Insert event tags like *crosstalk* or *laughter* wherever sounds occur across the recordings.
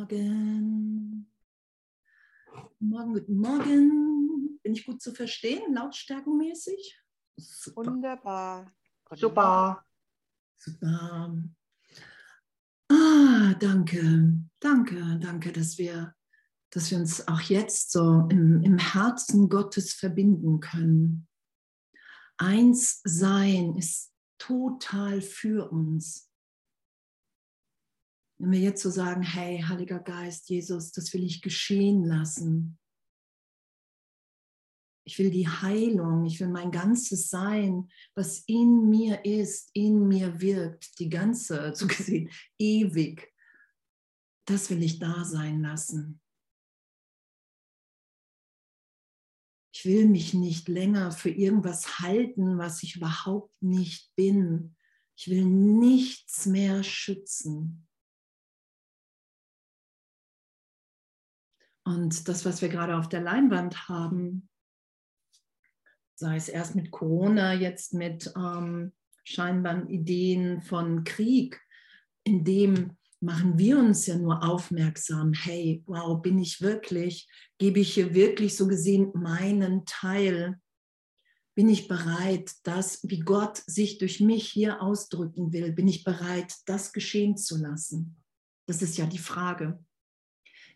Morgen. Morgen, guten Morgen. Bin ich gut zu verstehen, lautstärkenmäßig? Super. Wunderbar. Super. Super. Ah, danke, danke, danke, dass wir, dass wir uns auch jetzt so im, im Herzen Gottes verbinden können. Eins sein ist total für uns. Wenn wir jetzt so sagen, hey, Heiliger Geist, Jesus, das will ich geschehen lassen. Ich will die Heilung, ich will mein ganzes Sein, was in mir ist, in mir wirkt, die ganze, *laughs* so gesehen, ewig. Das will ich da sein lassen. Ich will mich nicht länger für irgendwas halten, was ich überhaupt nicht bin. Ich will nichts mehr schützen. Und das, was wir gerade auf der Leinwand haben, sei es erst mit Corona, jetzt mit ähm, scheinbaren Ideen von Krieg, in dem machen wir uns ja nur aufmerksam, hey, wow, bin ich wirklich, gebe ich hier wirklich so gesehen meinen Teil? Bin ich bereit, das, wie Gott sich durch mich hier ausdrücken will, bin ich bereit, das geschehen zu lassen? Das ist ja die Frage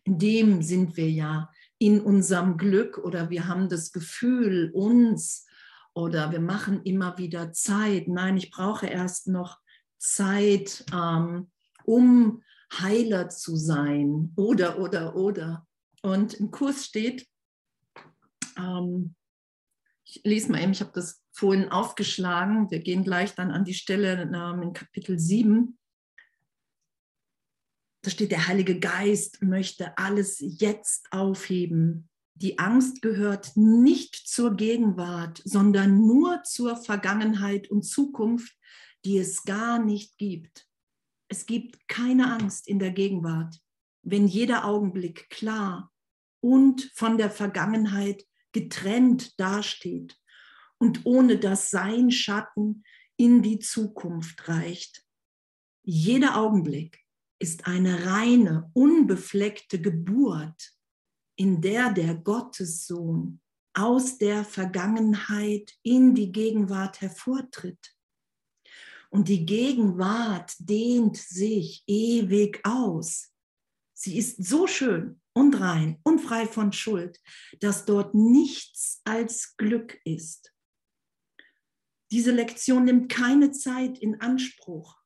in dem sind wir ja in unserem Glück oder wir haben das Gefühl, uns oder wir machen immer wieder Zeit. Nein, ich brauche erst noch Zeit, ähm, um Heiler zu sein oder, oder, oder. Und im Kurs steht, ähm, ich lese mal eben, ich habe das vorhin aufgeschlagen, wir gehen gleich dann an die Stelle ähm, in Kapitel 7 da steht, der Heilige Geist möchte alles jetzt aufheben. Die Angst gehört nicht zur Gegenwart, sondern nur zur Vergangenheit und Zukunft, die es gar nicht gibt. Es gibt keine Angst in der Gegenwart, wenn jeder Augenblick klar und von der Vergangenheit getrennt dasteht und ohne dass sein Schatten in die Zukunft reicht. Jeder Augenblick ist eine reine, unbefleckte Geburt, in der der Gottessohn aus der Vergangenheit in die Gegenwart hervortritt. Und die Gegenwart dehnt sich ewig aus. Sie ist so schön und rein und frei von Schuld, dass dort nichts als Glück ist. Diese Lektion nimmt keine Zeit in Anspruch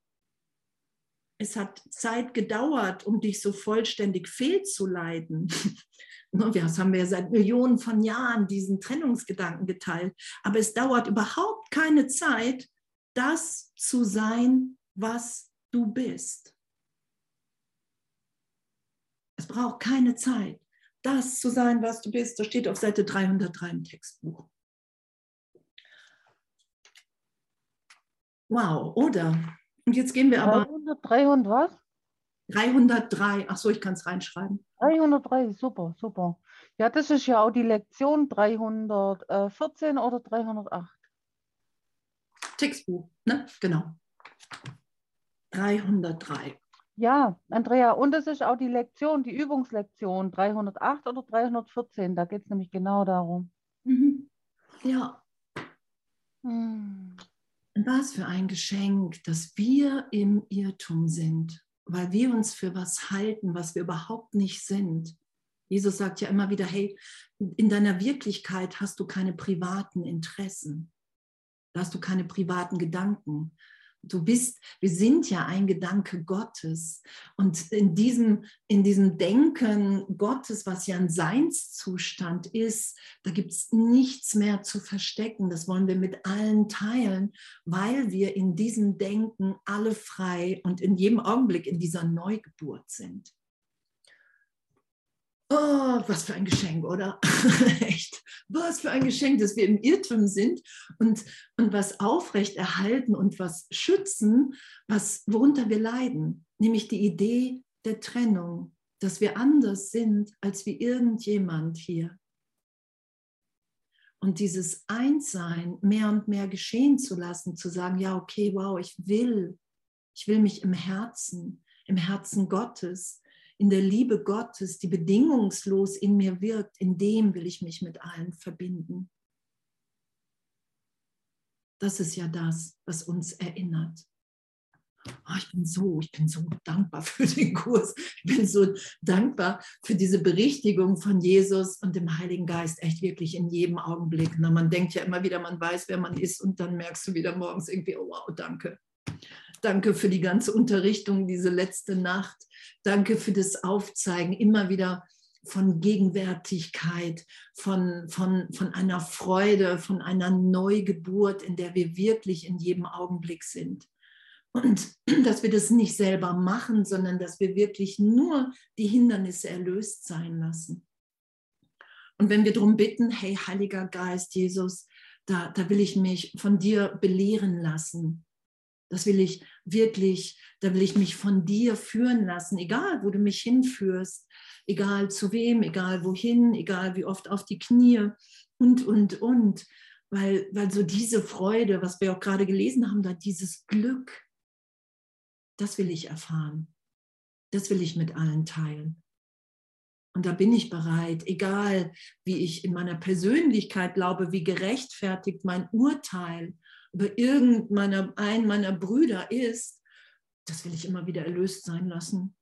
es hat Zeit gedauert, um dich so vollständig fehlzuleiten. *laughs* Das haben wir seit Millionen von Jahren diesen Trennungsgedanken geteilt. Aber es dauert überhaupt keine Zeit, das zu sein, was du bist. Es braucht keine Zeit, das zu sein, was du bist. Das steht auf Seite 303 im Textbuch. Wow, oder? Und jetzt gehen wir aber. 300, 300 was? 303. Ach so, ich kann es reinschreiben. 303, super, super. Ja, das ist ja auch die Lektion 314 oder 308. Textbuch, ne? Genau. 303. Ja, Andrea, und das ist auch die Lektion, die Übungslektion 308 oder 314. Da geht es nämlich genau darum. Mhm. Ja. Hm. Was für ein Geschenk, dass wir im Irrtum sind, weil wir uns für was halten, was wir überhaupt nicht sind. Jesus sagt ja immer wieder, hey, in deiner Wirklichkeit hast du keine privaten Interessen, da hast du keine privaten Gedanken, Du bist, wir sind ja ein Gedanke Gottes. Und in diesem, in diesem Denken Gottes, was ja ein Seinszustand ist, da gibt es nichts mehr zu verstecken. Das wollen wir mit allen teilen, weil wir in diesem Denken alle frei und in jedem Augenblick in dieser Neugeburt sind. Oh, was für ein Geschenk, oder? *laughs* Echt, was für ein Geschenk, dass wir im Irrtum sind und, und was aufrechterhalten und was schützen, was, worunter wir leiden, nämlich die Idee der Trennung, dass wir anders sind als wie irgendjemand hier. Und dieses Einssein mehr und mehr geschehen zu lassen, zu sagen, ja, okay, wow, ich will, ich will mich im Herzen, im Herzen Gottes, in der Liebe Gottes, die bedingungslos in mir wirkt, in dem will ich mich mit allen verbinden. Das ist ja das, was uns erinnert. Oh, ich bin so, ich bin so dankbar für den Kurs. Ich bin so dankbar für diese Berichtigung von Jesus und dem Heiligen Geist, echt wirklich in jedem Augenblick. Na, man denkt ja immer wieder, man weiß, wer man ist und dann merkst du wieder morgens irgendwie, oh wow, danke. Danke für die ganze Unterrichtung, diese letzte Nacht. Danke für das Aufzeigen, immer wieder von Gegenwärtigkeit, von, von, von einer Freude, von einer Neugeburt, in der wir wirklich in jedem Augenblick sind. Und *clears throat* dass wir das nicht selber machen, sondern dass wir wirklich nur die Hindernisse erlöst sein lassen. Und wenn wir darum bitten, hey, Heiliger Geist, Jesus, da, da will ich mich von dir belehren lassen. Das will ich wirklich, da will ich mich von dir führen lassen, egal wo du mich hinführst, egal zu wem, egal wohin, egal wie oft auf die Knie und, und, und. Weil, weil so diese Freude, was wir auch gerade gelesen haben, da dieses Glück, das will ich erfahren. Das will ich mit allen teilen. Und da bin ich bereit, egal wie ich in meiner Persönlichkeit glaube, wie gerechtfertigt mein Urteil über irgendeiner ein meiner Brüder ist, das will ich immer wieder erlöst sein lassen.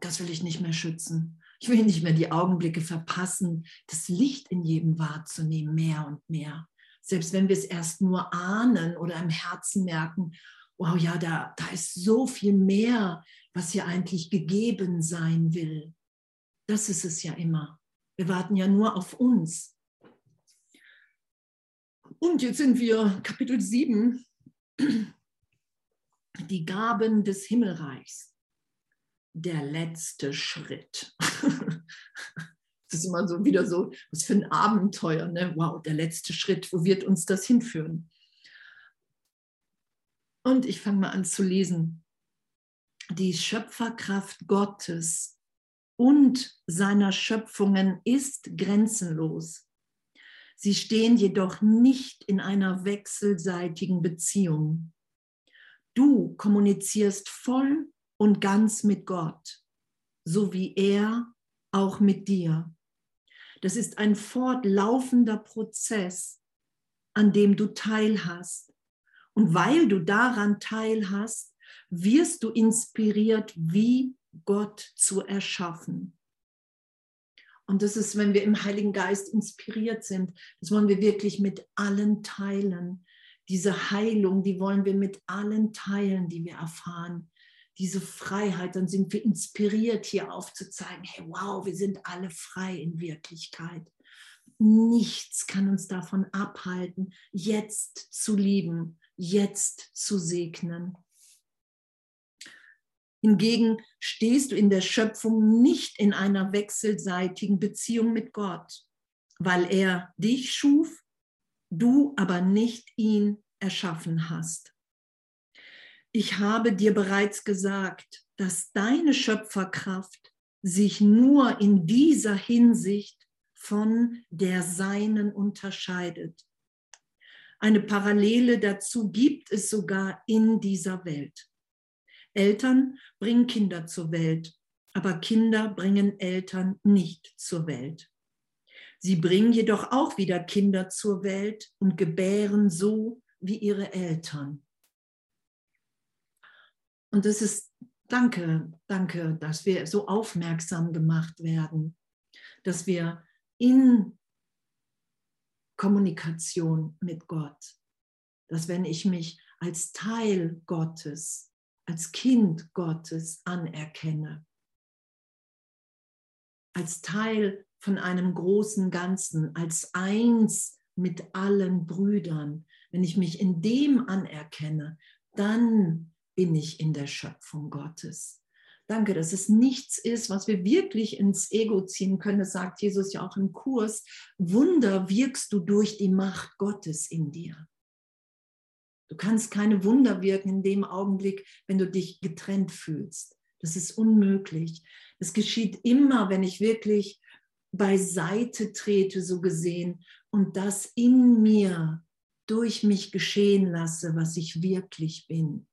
Das will ich nicht mehr schützen. Ich will nicht mehr die Augenblicke verpassen, das Licht in jedem wahrzunehmen, mehr und mehr. Selbst wenn wir es erst nur ahnen oder im Herzen merken, wow, ja, da, da ist so viel mehr, was hier eigentlich gegeben sein will. Das ist es ja immer. Wir warten ja nur auf uns. Und jetzt sind wir Kapitel 7, die Gaben des Himmelreichs. Der letzte Schritt. *laughs* Das ist immer so wieder so, was für ein Abenteuer, ne? Wow, der letzte Schritt, wo wird uns das hinführen? Und ich fange mal an zu lesen. Die Schöpferkraft Gottes und seiner Schöpfungen ist grenzenlos. Sie stehen jedoch nicht in einer wechselseitigen Beziehung. Du kommunizierst voll und ganz mit Gott, so wie er auch mit dir. Das ist ein fortlaufender Prozess, an dem du teilhast und weil du daran teilhast, wirst du inspiriert, wie Gott zu erschaffen. Und das ist, wenn wir im Heiligen Geist inspiriert sind, das wollen wir wirklich mit allen teilen. Diese Heilung, die wollen wir mit allen teilen, die wir erfahren. Diese Freiheit, dann sind wir inspiriert, hier aufzuzeigen, hey, wow, wir sind alle frei in Wirklichkeit. Nichts kann uns davon abhalten, jetzt zu lieben, jetzt zu segnen. Hingegen stehst du in der Schöpfung nicht in einer wechselseitigen Beziehung mit Gott, weil er dich schuf, du aber nicht ihn erschaffen hast. Ich habe dir bereits gesagt, dass deine Schöpferkraft sich nur in dieser Hinsicht von der seinen unterscheidet. Eine Parallele dazu gibt es sogar in dieser Welt. Eltern bringen Kinder zur Welt, aber Kinder bringen Eltern nicht zur Welt. Sie bringen jedoch auch wieder Kinder zur Welt und gebären so wie ihre Eltern. Und das ist, danke, danke, dass wir so aufmerksam gemacht werden, dass wir in Kommunikation mit Gott. Dass wenn ich mich als Teil Gottes, als Kind Gottes anerkenne, als Teil von einem großen Ganzen, als eins mit allen Brüdern, wenn ich mich in dem anerkenne, dann bin ich in der Schöpfung Gottes. Danke, dass es nichts ist, was wir wirklich ins Ego ziehen können. Das sagt Jesus ja auch im Kurs. Wunder wirkst du durch die Macht Gottes in dir. Du kannst keine Wunder wirken in dem Augenblick, wenn du dich getrennt fühlst. Das ist unmöglich. Es geschieht immer, wenn ich wirklich beiseite trete, so gesehen, und das in mir durch mich geschehen lasse, was ich wirklich bin.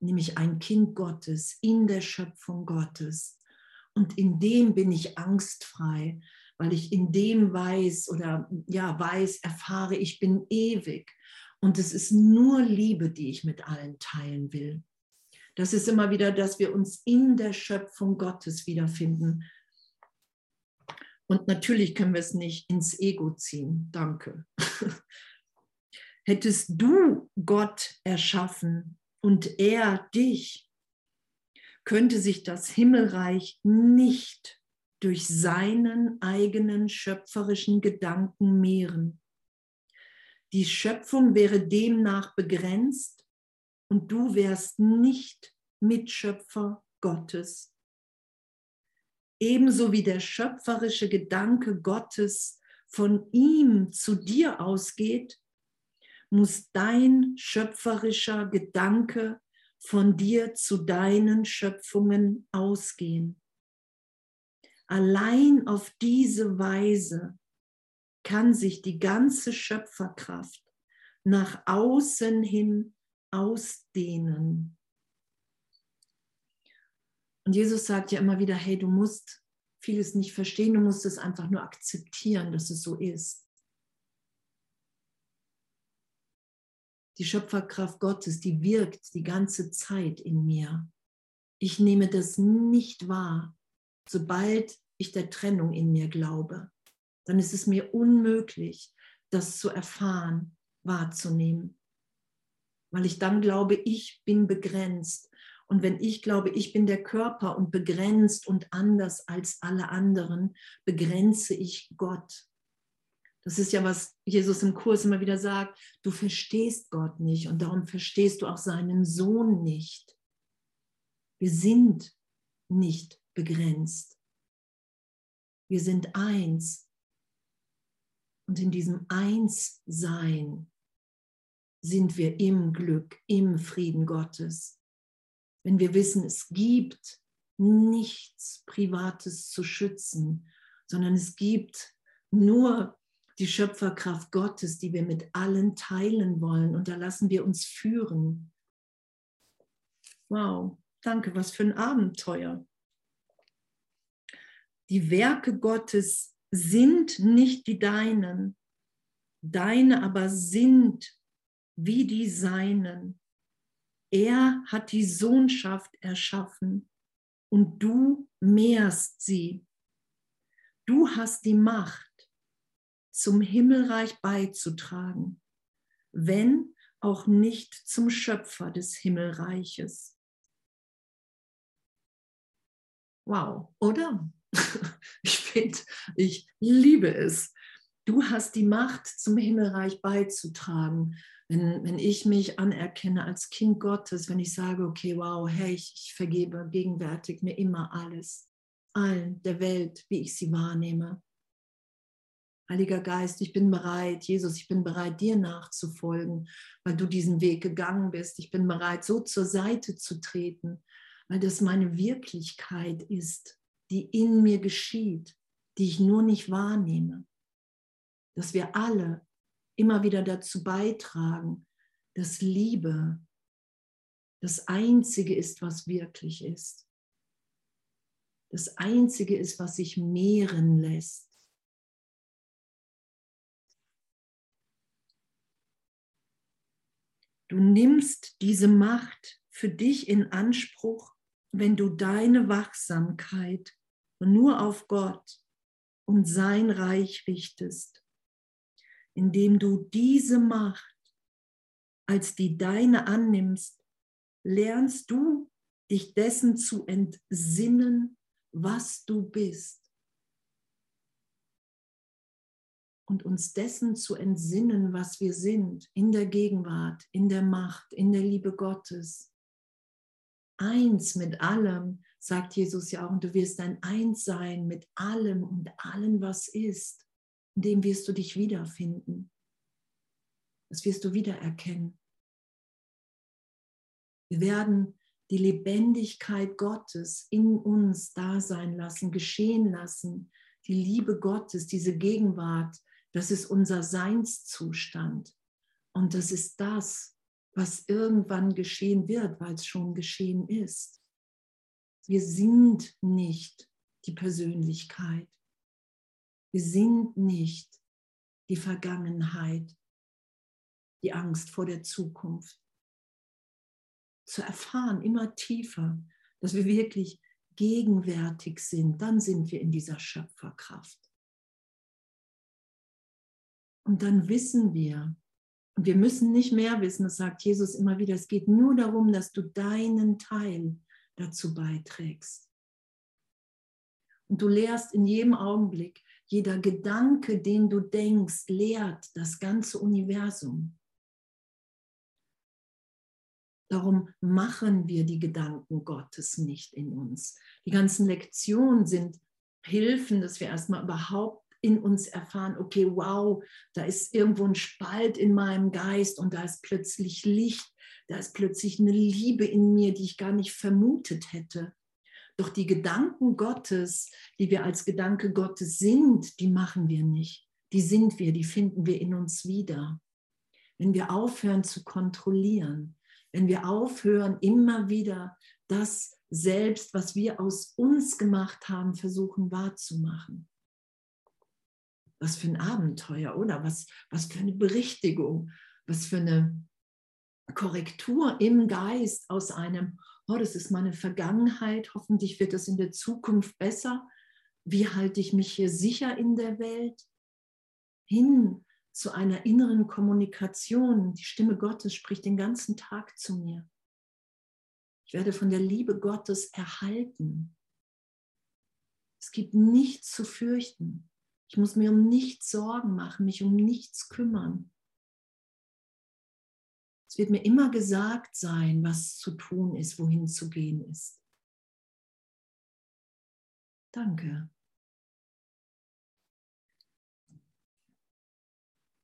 nämlich ein Kind Gottes in der Schöpfung Gottes. Und in dem bin ich angstfrei, weil ich in dem weiß oder ja weiß, erfahre, ich bin ewig. Und es ist nur Liebe, die ich mit allen teilen will. Das ist immer wieder, dass wir uns in der Schöpfung Gottes wiederfinden. Und natürlich können wir es nicht ins Ego ziehen. Danke. *laughs* Hättest du Gott erschaffen und er dich, könnte sich das Himmelreich nicht durch seinen eigenen schöpferischen Gedanken mehren. Die Schöpfung wäre demnach begrenzt und du wärst nicht Mitschöpfer Gottes. Ebenso wie der schöpferische Gedanke Gottes von ihm zu dir ausgeht, muss dein schöpferischer Gedanke von dir zu deinen Schöpfungen ausgehen. Allein auf diese Weise kann sich die ganze Schöpferkraft nach außen hin ausdehnen. Und Jesus sagt ja immer wieder, hey, du musst vieles nicht verstehen, du musst es einfach nur akzeptieren, dass es so ist. Die Schöpferkraft Gottes, die wirkt die ganze Zeit in mir. Ich nehme das nicht wahr, sobald ich der Trennung in mir glaube. Dann ist es mir unmöglich, das zu erfahren, wahrzunehmen weil ich dann glaube, ich bin begrenzt. Und wenn ich glaube, ich bin der Körper und begrenzt und anders als alle anderen, begrenze ich Gott. Das ist ja, was Jesus im Kurs immer wieder sagt. Du verstehst Gott nicht und darum verstehst du auch seinen Sohn nicht. Wir sind nicht begrenzt. Wir sind eins. Und in diesem Einssein sind wir im Glück, im Frieden Gottes. Wenn wir wissen, es gibt nichts Privates zu schützen, sondern es gibt nur die Schöpferkraft Gottes, die wir mit allen teilen wollen. Und da lassen wir uns führen. Wow, danke, was für ein Abenteuer. Die Werke Gottes sind nicht die deinen, deine aber sind wie die Seinen. Er hat die Sohnschaft erschaffen und du mehrst sie. Du hast die Macht, zum Himmelreich beizutragen, wenn auch nicht zum Schöpfer des Himmelreiches. Wow, oder? *laughs* Ich finde, ich liebe es. Du hast die Macht, zum Himmelreich beizutragen wenn, wenn ich mich anerkenne als Kind Gottes, wenn ich sage, okay, wow, hey, ich, ich vergebe gegenwärtig mir immer alles, allen der Welt, wie ich sie wahrnehme. Heiliger Geist, ich bin bereit, Jesus, ich bin bereit, dir nachzufolgen, weil du diesen Weg gegangen bist. Ich bin bereit, so zur Seite zu treten, weil das meine Wirklichkeit ist, die in mir geschieht, die ich nur nicht wahrnehme. Dass wir alle immer wieder dazu beitragen, dass Liebe das Einzige ist, was wirklich ist. Das Einzige ist, was sich mehren lässt. Du nimmst diese Macht für dich in Anspruch, wenn du deine Wachsamkeit nur auf Gott und sein Reich richtest indem du diese Macht als die deine annimmst, lernst du dich dessen zu entsinnen, was du bist. Und uns dessen zu entsinnen, was wir sind, in der Gegenwart, in der Macht, in der Liebe Gottes. Eins mit allem, sagt Jesus ja auch, und du wirst ein Eins sein mit allem und allem, was ist in dem wirst du dich wiederfinden. Das wirst du wiedererkennen. Wir werden die Lebendigkeit Gottes in uns da sein lassen, geschehen lassen. Die Liebe Gottes, diese Gegenwart, das ist unser Seinszustand. Und das ist das, was irgendwann geschehen wird, weil es schon geschehen ist. Wir sind nicht die Persönlichkeit. Wir sind nicht die Vergangenheit, die Angst vor der Zukunft. Zu erfahren, immer tiefer, dass wir wirklich gegenwärtig sind, dann sind wir in dieser Schöpferkraft. Und dann wissen wir, und wir müssen nicht mehr wissen, das sagt Jesus immer wieder, es geht nur darum, dass du deinen Teil dazu beiträgst. Und du lehrst in jedem Augenblick, jeder Gedanke, den du denkst, lehrt das ganze Universum. Darum machen wir die Gedanken Gottes nicht in uns. Die ganzen Lektionen sind Hilfen, dass wir erstmal überhaupt in uns erfahren, okay, wow, da ist irgendwo ein Spalt in meinem Geist und da ist plötzlich Licht, da ist plötzlich eine Liebe in mir, die ich gar nicht vermutet hätte. Doch die Gedanken Gottes, die wir als Gedanke Gottes sind, die machen wir nicht. Die sind wir, die finden wir in uns wieder. Wenn wir aufhören zu kontrollieren, wenn wir aufhören, immer wieder das selbst, was wir aus uns gemacht haben, versuchen wahrzumachen. Was für ein Abenteuer, oder? Was, was für eine Berichtigung, was für eine Korrektur im Geist aus einem, oh, das ist meine Vergangenheit, hoffentlich wird das in der Zukunft besser. Wie halte ich mich hier sicher in der Welt? Hin zu einer inneren Kommunikation. Die Stimme Gottes spricht den ganzen Tag zu mir. Ich werde von der Liebe Gottes erhalten. Es gibt nichts zu fürchten. Ich muss mir um nichts Sorgen machen, mich um nichts kümmern. Wird mir immer gesagt sein, was zu tun ist, wohin zu gehen ist. Danke.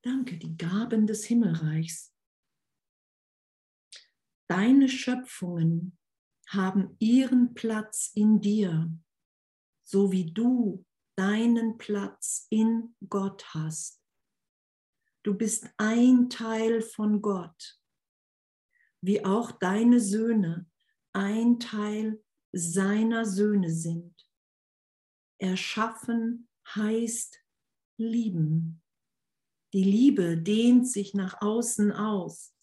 Danke, die Gaben des Himmelreichs. Deine Schöpfungen haben ihren Platz in dir, so wie du deinen Platz in Gott hast. Du bist ein Teil von Gott, wie auch deine Söhne ein Teil seiner Söhne sind. Erschaffen heißt lieben. Die Liebe dehnt sich nach außen aus,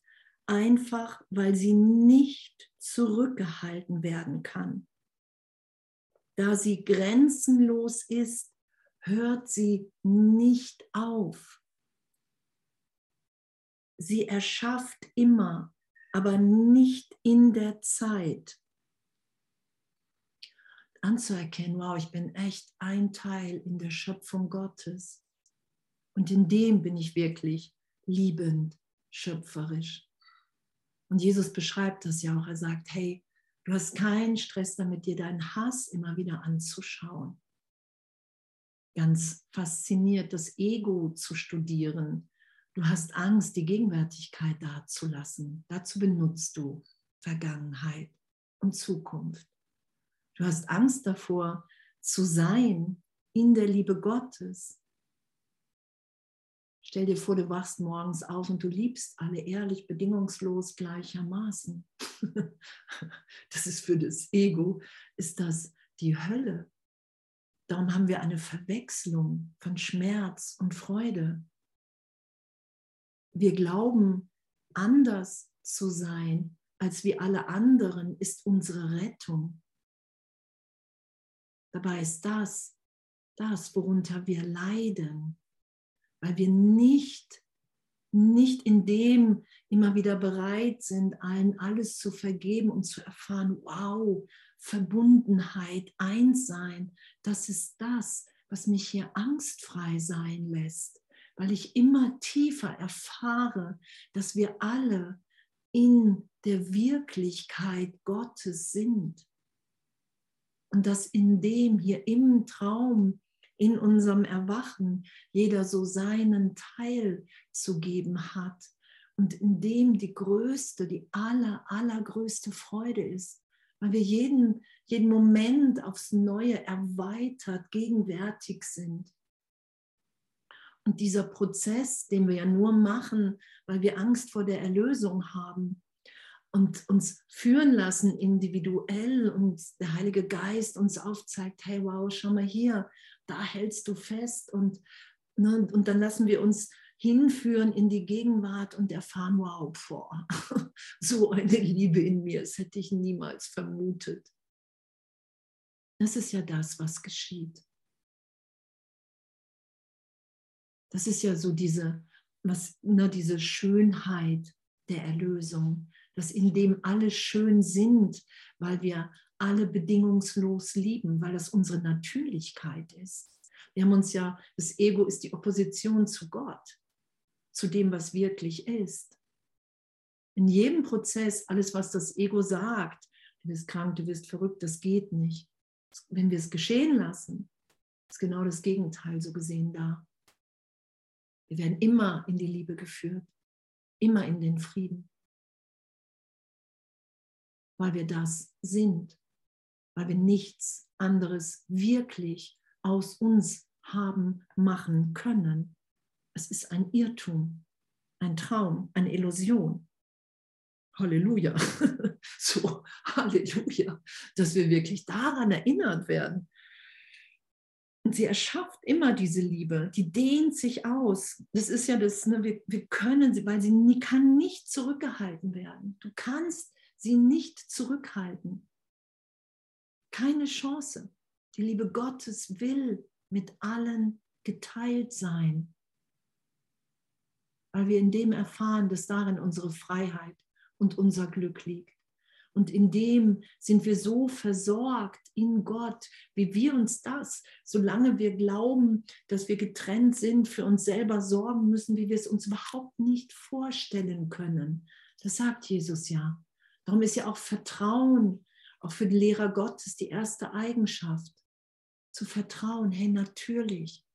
einfach weil sie nicht zurückgehalten werden kann. Da sie grenzenlos ist, hört sie nicht auf. Sie erschafft immer, aber nicht in der Zeit. Anzuerkennen, wow, ich bin echt ein Teil in der Schöpfung Gottes. Und in dem bin ich wirklich liebend, schöpferisch. Und Jesus beschreibt das ja auch. Er sagt, hey, Du hast keinen Stress damit, dir deinen Hass immer wieder anzuschauen. Ganz fasziniert, das Ego zu studieren. Du hast Angst, die Gegenwärtigkeit dazulassen. Dazu benutzt du Vergangenheit und Zukunft. Du hast Angst davor, zu sein in der Liebe Gottes. Stell dir vor, du wachst morgens auf und du liebst alle ehrlich, bedingungslos gleichermaßen. *laughs* Das ist für das Ego, ist das die Hölle. Darum haben wir eine Verwechslung von Schmerz und Freude. Wir glauben, anders zu sein als wie alle anderen ist unsere Rettung. Dabei ist das, das, worunter wir leiden, weil wir nicht, nicht in dem immer wieder bereit sind, allen alles zu vergeben und zu erfahren, wow, Verbundenheit, Einssein, das ist das, was mich hier angstfrei sein lässt, weil ich immer tiefer erfahre, dass wir alle in der Wirklichkeit Gottes sind. Und dass in dem hier im Traum in unserem Erwachen jeder so seinen Teil zu geben hat und in dem die größte, die aller, allergrößte Freude ist, weil wir jeden, jeden Moment aufs Neue erweitert, gegenwärtig sind. Und dieser Prozess, den wir ja nur machen, weil wir Angst vor der Erlösung haben und uns führen lassen individuell und der Heilige Geist uns aufzeigt, hey wow, schau mal hier, da hältst du fest und, ne, und dann lassen wir uns hinführen in die Gegenwart und erfahren, wow, boah, *laughs* so eine Liebe in mir, das hätte ich niemals vermutet. Das ist ja das, was geschieht. Das ist ja so diese, was, ne, diese Schönheit der Erlösung, dass in dem alle schön sind, weil wir alle bedingungslos lieben, weil das unsere Natürlichkeit ist. Wir haben uns ja, das Ego ist die Opposition zu Gott, zu dem, was wirklich ist. In jedem Prozess, alles, was das Ego sagt, du bist krank, du bist verrückt, das geht nicht. Wenn wir es geschehen lassen, ist genau das Gegenteil so gesehen da. Wir werden immer in die Liebe geführt, immer in den Frieden, weil wir das sind, weil wir nichts anderes wirklich aus uns haben machen können. Es ist ein Irrtum, ein Traum, eine Illusion. Halleluja. *laughs* So, Halleluja, dass wir wirklich daran erinnert werden, und sie erschafft immer diese Liebe, die dehnt sich aus. Das ist ja das, ne, wir, wir können sie, weil sie nie, kann nicht zurückgehalten werden. Du kannst sie nicht zurückhalten. Keine Chance. Die Liebe Gottes will mit allen geteilt sein, weil wir in dem erfahren, dass darin unsere Freiheit und unser Glück liegt. Und in dem sind wir so versorgt in Gott, wie wir uns das, solange wir glauben, dass wir getrennt sind, für uns selber sorgen müssen, wie wir es uns überhaupt nicht vorstellen können. Das sagt Jesus ja. Darum ist ja auch Vertrauen, auch für den Lehrer Gottes, die erste Eigenschaft. Zu vertrauen, hey, natürlich,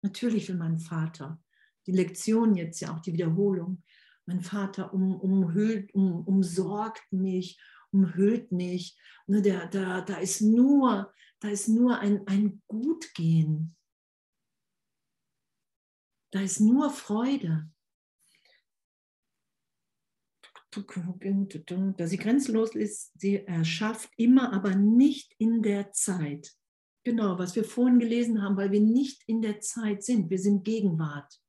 natürlich will mein Vater. Die Lektion jetzt ja auch, die Wiederholung mein Vater um, umhüllt, um, umsorgt mich, umhüllt mich. Ne, der, da, da ist nur, da ist nur ein, ein Gutgehen. Da ist nur Freude. Da sie grenzenlos ist, sie erschafft immer, aber nicht in der Zeit. Genau, was wir vorhin gelesen haben, weil wir nicht in der Zeit sind. Wir sind Gegenwart.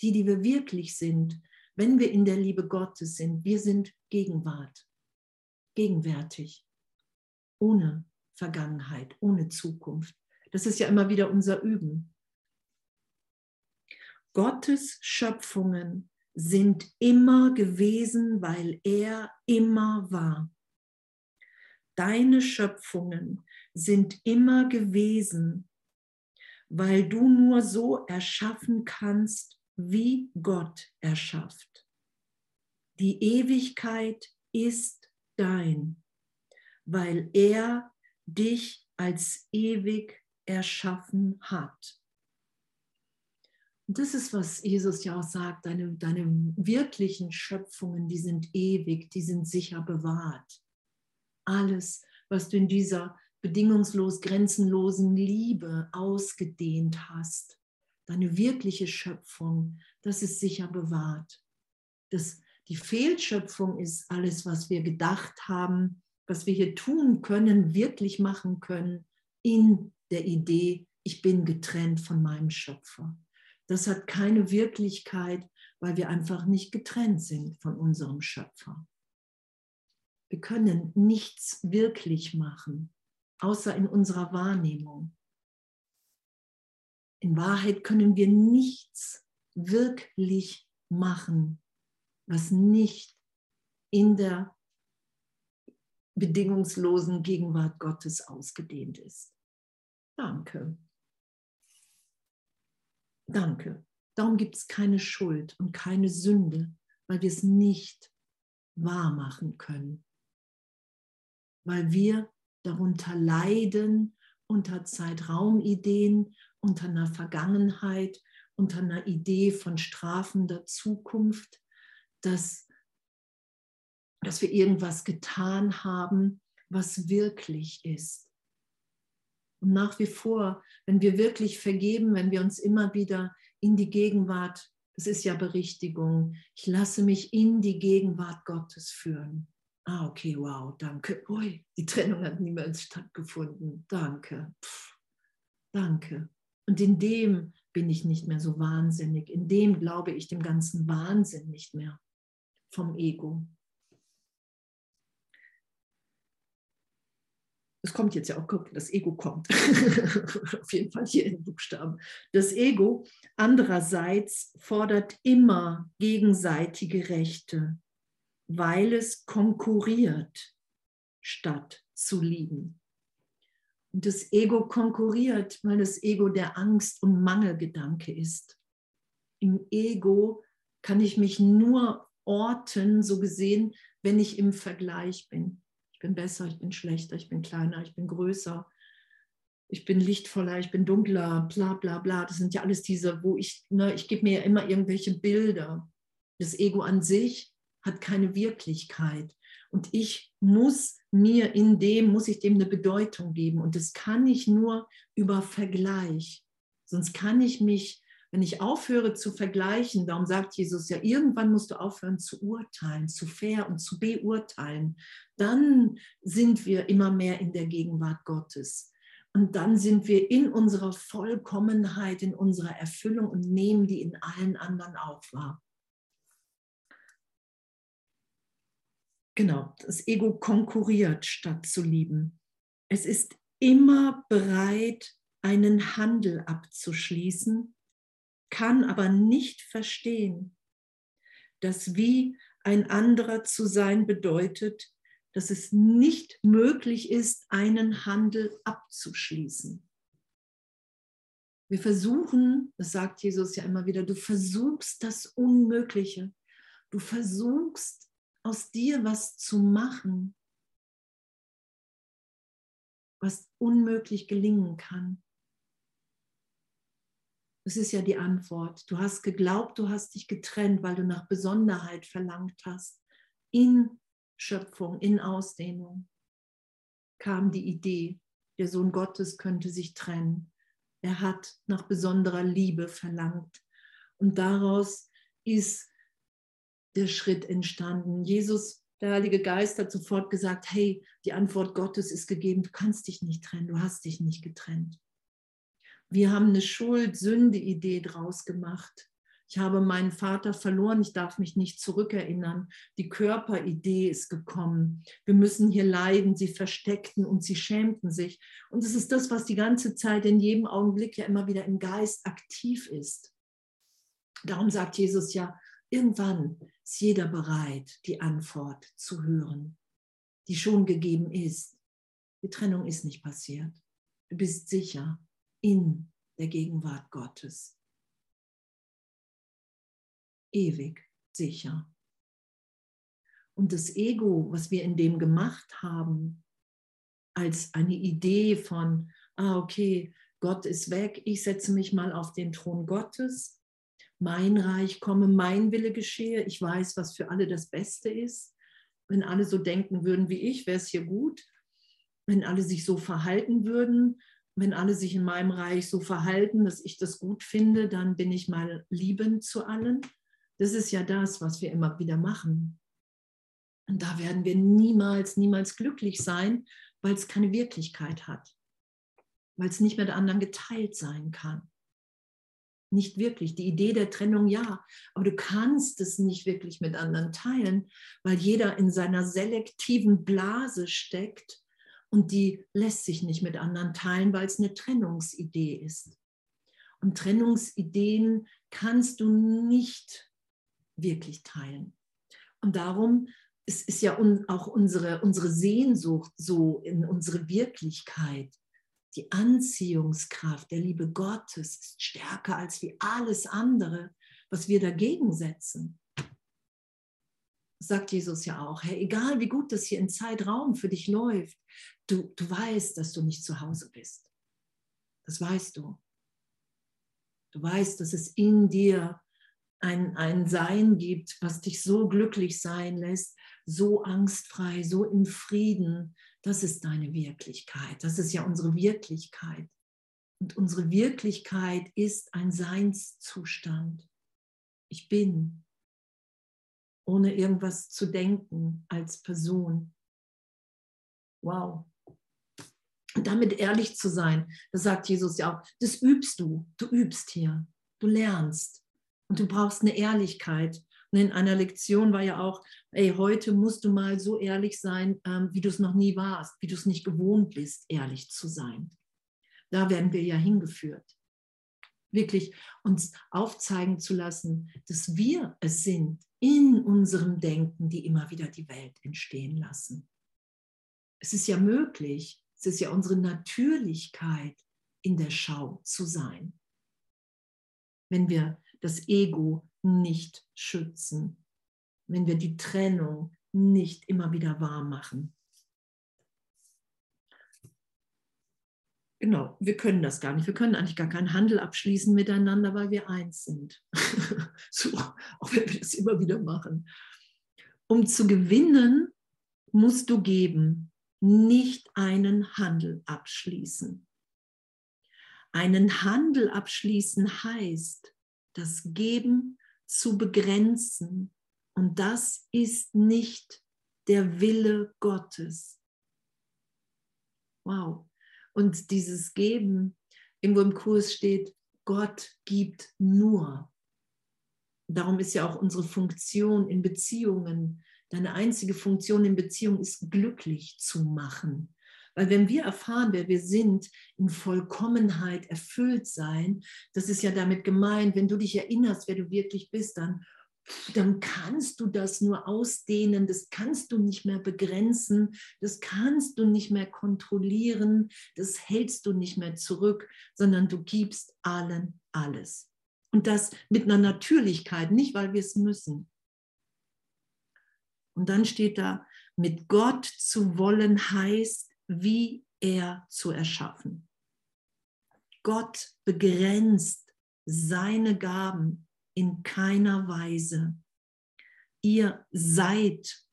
Die, die wir wirklich sind, wenn wir in der Liebe Gottes sind, wir sind Gegenwart, gegenwärtig, ohne Vergangenheit, ohne Zukunft. Das ist ja immer wieder unser Üben. Gottes Schöpfungen sind immer gewesen, weil er immer war. Deine Schöpfungen sind immer gewesen, weil du nur so erschaffen kannst, wie Gott erschafft. Die Ewigkeit ist dein, weil er dich als ewig erschaffen hat. Und das ist, was Jesus ja auch sagt, deine, deine wirklichen Schöpfungen, die sind ewig, die sind sicher bewahrt. Alles, was du in dieser bedingungslos grenzenlosen Liebe ausgedehnt hast, deine wirkliche Schöpfung, das ist sicher bewahrt. Das, die Fehlschöpfung ist alles, was wir gedacht haben, was wir hier tun können, wirklich machen können, in der Idee, ich bin getrennt von meinem Schöpfer. Das hat keine Wirklichkeit, weil wir einfach nicht getrennt sind von unserem Schöpfer. Wir können nichts wirklich machen, außer in unserer Wahrnehmung. In Wahrheit können wir nichts wirklich machen, was nicht in der bedingungslosen Gegenwart Gottes ausgedehnt ist. Danke. Danke. Darum gibt es keine Schuld und keine Sünde, weil wir es nicht wahr machen können. Weil wir darunter leiden unter Zeitraumideen unter einer Vergangenheit, unter einer Idee von strafender Zukunft, dass, dass wir irgendwas getan haben, was wirklich ist. Und nach wie vor, wenn wir wirklich vergeben, wenn wir uns immer wieder in die Gegenwart. Es ist ja Berichtigung. Ich lasse mich in die Gegenwart Gottes führen. Ah, okay, wow, danke. Ui, die Trennung hat niemals stattgefunden. Danke. Pff, danke. Und in dem bin ich nicht mehr so wahnsinnig. In dem glaube ich dem ganzen Wahnsinn nicht mehr vom Ego. Es kommt jetzt ja auch, das Ego kommt. *laughs* Auf jeden Fall hier in Buchstaben. Das Ego andererseits fordert immer gegenseitige Rechte, weil es konkurriert, statt zu lieben. Das Ego konkurriert, weil das Ego der Angst- und Mangelgedanke ist. Im Ego kann ich mich nur orten, so gesehen, wenn ich im Vergleich bin. Ich bin besser, ich bin schlechter, ich bin kleiner, ich bin größer, ich bin lichtvoller, ich bin dunkler, bla bla bla. Das sind ja alles diese, wo ich, ne, ich gebe mir ja immer irgendwelche Bilder. Das Ego an sich hat keine Wirklichkeit. Und ich muss mir in dem, muss ich dem eine Bedeutung geben. Und das kann ich nur über Vergleich. Sonst kann ich mich, wenn ich aufhöre zu vergleichen, darum sagt Jesus ja, irgendwann musst du aufhören zu urteilen, zu fair und zu beurteilen. Dann sind wir immer mehr in der Gegenwart Gottes. Und dann sind wir in unserer Vollkommenheit, in unserer Erfüllung und nehmen die in allen anderen auch wahr. Genau, das Ego konkurriert statt zu lieben. Es ist immer bereit, einen Handel abzuschließen, kann aber nicht verstehen, dass wie ein anderer zu sein bedeutet, dass es nicht möglich ist, einen Handel abzuschließen. Wir versuchen, das sagt Jesus ja immer wieder, du versuchst das Unmögliche. Du versuchst aus dir was zu machen, was unmöglich gelingen kann? Das ist ja die Antwort. Du hast geglaubt, du hast dich getrennt, weil du nach Besonderheit verlangt hast. In Schöpfung, in Ausdehnung kam die Idee, der Sohn Gottes könnte sich trennen. Er hat nach besonderer Liebe verlangt. Und daraus ist der Schritt entstanden. Jesus, der Heilige Geist hat sofort gesagt, hey, die Antwort Gottes ist gegeben, du kannst dich nicht trennen, du hast dich nicht getrennt. Wir haben eine Schuld-Sünde-Idee draus gemacht. Ich habe meinen Vater verloren, ich darf mich nicht zurückerinnern. Die Körperidee ist gekommen. Wir müssen hier leiden. Sie versteckten und sie schämten sich. Und es ist das, was die ganze Zeit in jedem Augenblick ja immer wieder im Geist aktiv ist. Darum sagt Jesus ja, Irgendwann ist jeder bereit, die Antwort zu hören, die schon gegeben ist. Die Trennung ist nicht passiert. Du bist sicher in der Gegenwart Gottes. Ewig sicher. Und das Ego, was wir in dem gemacht haben, als eine Idee von, ah, okay, Gott ist weg, ich setze mich mal auf den Thron Gottes mein Reich komme, mein Wille geschehe. Ich weiß, was für alle das Beste ist. Wenn alle so denken würden wie ich, wäre es hier gut. Wenn alle sich so verhalten würden, wenn alle sich in meinem Reich so verhalten, dass ich das gut finde, dann bin ich mal liebend zu allen. Das ist ja das, was wir immer wieder machen. Und da werden wir niemals, niemals glücklich sein, weil es keine Wirklichkeit hat, weil es nicht mit anderen geteilt sein kann nicht wirklich. Die Idee der Trennung ja, aber du kannst es nicht wirklich mit anderen teilen, weil jeder in seiner selektiven Blase steckt und die lässt sich nicht mit anderen teilen, weil es eine Trennungsidee ist. Und Trennungsideen kannst du nicht wirklich teilen. Und darum es ist ja auch unsere, unsere Sehnsucht so in unsere Wirklichkeit die Anziehungskraft der Liebe Gottes ist stärker als wie alles andere, was wir dagegen setzen. Das sagt Jesus ja auch. Hey, egal wie gut das hier im Zeitraum für dich läuft, du, du weißt, dass du nicht zu Hause bist. Das weißt du. Du weißt, dass es in dir ein, ein Sein gibt, was dich so glücklich sein lässt, so angstfrei, so im Frieden, das ist deine Wirklichkeit. Das ist ja unsere Wirklichkeit. Und unsere Wirklichkeit ist ein Seinszustand. Ich bin, ohne irgendwas zu denken als Person. Wow. Und damit ehrlich zu sein, das sagt Jesus ja auch, das übst du. Du übst hier. Du lernst. Und du brauchst eine Ehrlichkeit. Und in einer Lektion war ja auch, ey, heute musst du mal so ehrlich sein, ähm, wie du es noch nie warst, wie du es nicht gewohnt bist, ehrlich zu sein. Da werden wir ja hingeführt. Wirklich uns aufzeigen zu lassen, dass wir es sind in unserem Denken, die immer wieder die Welt entstehen lassen. Es ist ja möglich, es ist ja unsere Natürlichkeit, in der Schau zu sein. Wenn wir das Ego nicht schützen, wenn wir die Trennung nicht immer wieder wahr machen. Genau, wir können das gar nicht. Wir können eigentlich gar keinen Handel abschließen miteinander, weil wir eins sind. *laughs* so, auch wenn wir das immer wieder machen. Um zu gewinnen, musst du geben, nicht einen Handel abschließen. Einen Handel abschließen heißt, das Geben zu begrenzen. Und das ist nicht der Wille Gottes. Wow. Und dieses Geben, irgendwo im Kurs steht, Gott gibt nur. Darum ist ja auch unsere Funktion in Beziehungen, deine einzige Funktion in Beziehung ist glücklich zu machen. Weil wenn wir erfahren, wer wir sind, in Vollkommenheit erfüllt sein, das ist ja damit gemeint, wenn du dich erinnerst, wer du wirklich bist, dann dann kannst du das nur ausdehnen, das kannst du nicht mehr begrenzen, das kannst du nicht mehr kontrollieren, das hältst du nicht mehr zurück, sondern du gibst allen alles. Und das mit einer Natürlichkeit, nicht weil wir es müssen. Und dann steht da, mit Gott zu wollen heißt, wie er zu erschaffen. Gott begrenzt seine Gaben in keiner Weise. Ihr seid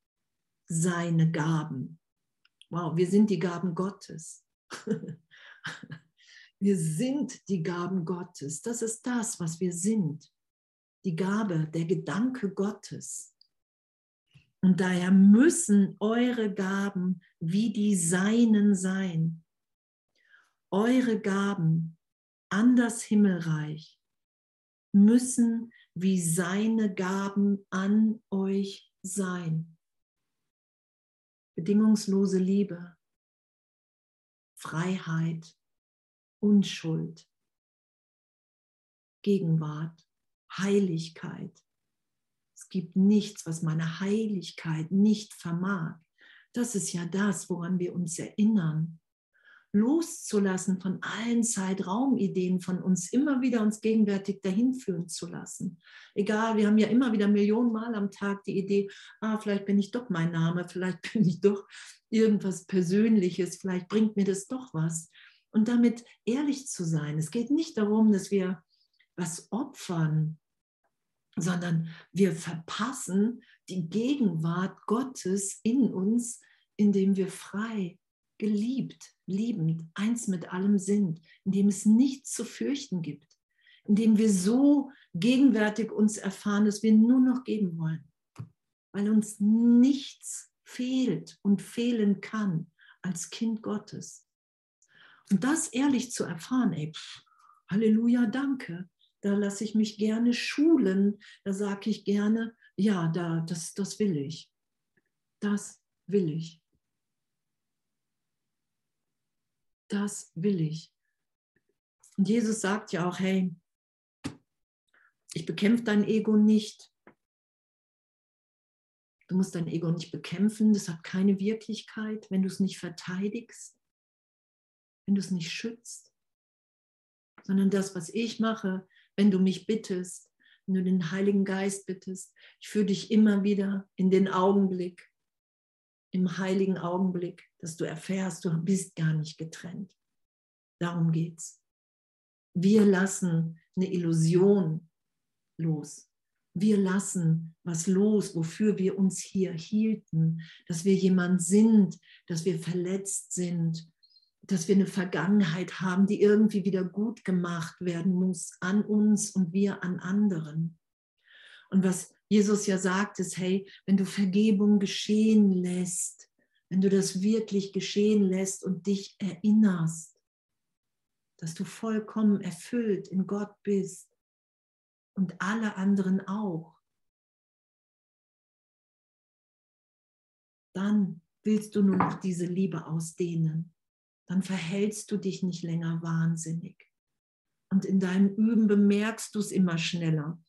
seine Gaben. Wow, wir sind die Gaben Gottes. *laughs* Wir sind die Gaben Gottes. Das ist das, was wir sind. Die Gabe, der Gedanke Gottes. Und daher müssen eure Gaben wie die Seinen sein. Eure Gaben an das Himmelreich müssen wie seine Gaben an euch sein. Bedingungslose Liebe, Freiheit, Unschuld, Gegenwart, Heiligkeit. Es gibt nichts, was meine Heiligkeit nicht vermag. Das ist ja das, woran wir uns erinnern loszulassen von allen Zeitraumideen von uns, immer wieder uns gegenwärtig dahin führen zu lassen. Egal, wir haben ja immer wieder Millionen Mal am Tag die Idee, ah, vielleicht bin ich doch mein Name, vielleicht *laughs* bin ich doch irgendwas Persönliches, vielleicht bringt mir das doch was. Und damit ehrlich zu sein. Es geht nicht darum, dass wir was opfern, sondern wir verpassen die Gegenwart Gottes in uns, indem wir frei, geliebt, liebend, eins mit allem sind, in dem es nichts zu fürchten gibt, in dem wir so gegenwärtig uns erfahren, dass wir nur noch geben wollen, weil uns nichts fehlt und fehlen kann als Kind Gottes. Und das ehrlich zu erfahren, ey, pff, Halleluja, danke. Da lasse ich mich gerne schulen. Da sage ich gerne, ja, da, das, das will ich. Das will ich. das will ich. Und Jesus sagt ja auch, hey, ich bekämpfe dein Ego nicht. Du musst dein Ego nicht bekämpfen, das hat keine Wirklichkeit, wenn du es nicht verteidigst, wenn du es nicht schützt, sondern das, was ich mache, wenn du mich bittest, wenn du den Heiligen Geist bittest, ich führe dich immer wieder in den Augenblick, im heiligen Augenblick, dass du erfährst, du bist gar nicht getrennt. Darum geht's. Wir lassen eine Illusion los. Wir lassen was los, wofür wir uns hier hielten, dass wir jemand sind, dass wir verletzt sind, dass wir eine Vergangenheit haben, die irgendwie wieder gut gemacht werden muss an uns und wir an anderen. Und was Jesus ja sagt, ist, hey, wenn du Vergebung geschehen lässt, wenn du das wirklich geschehen lässt und dich erinnerst, dass du vollkommen erfüllt in Gott bist und alle anderen auch, dann willst du nur noch diese Liebe ausdehnen. Dann verhältst du dich nicht länger wahnsinnig. Und in deinem Üben bemerkst du es immer schneller.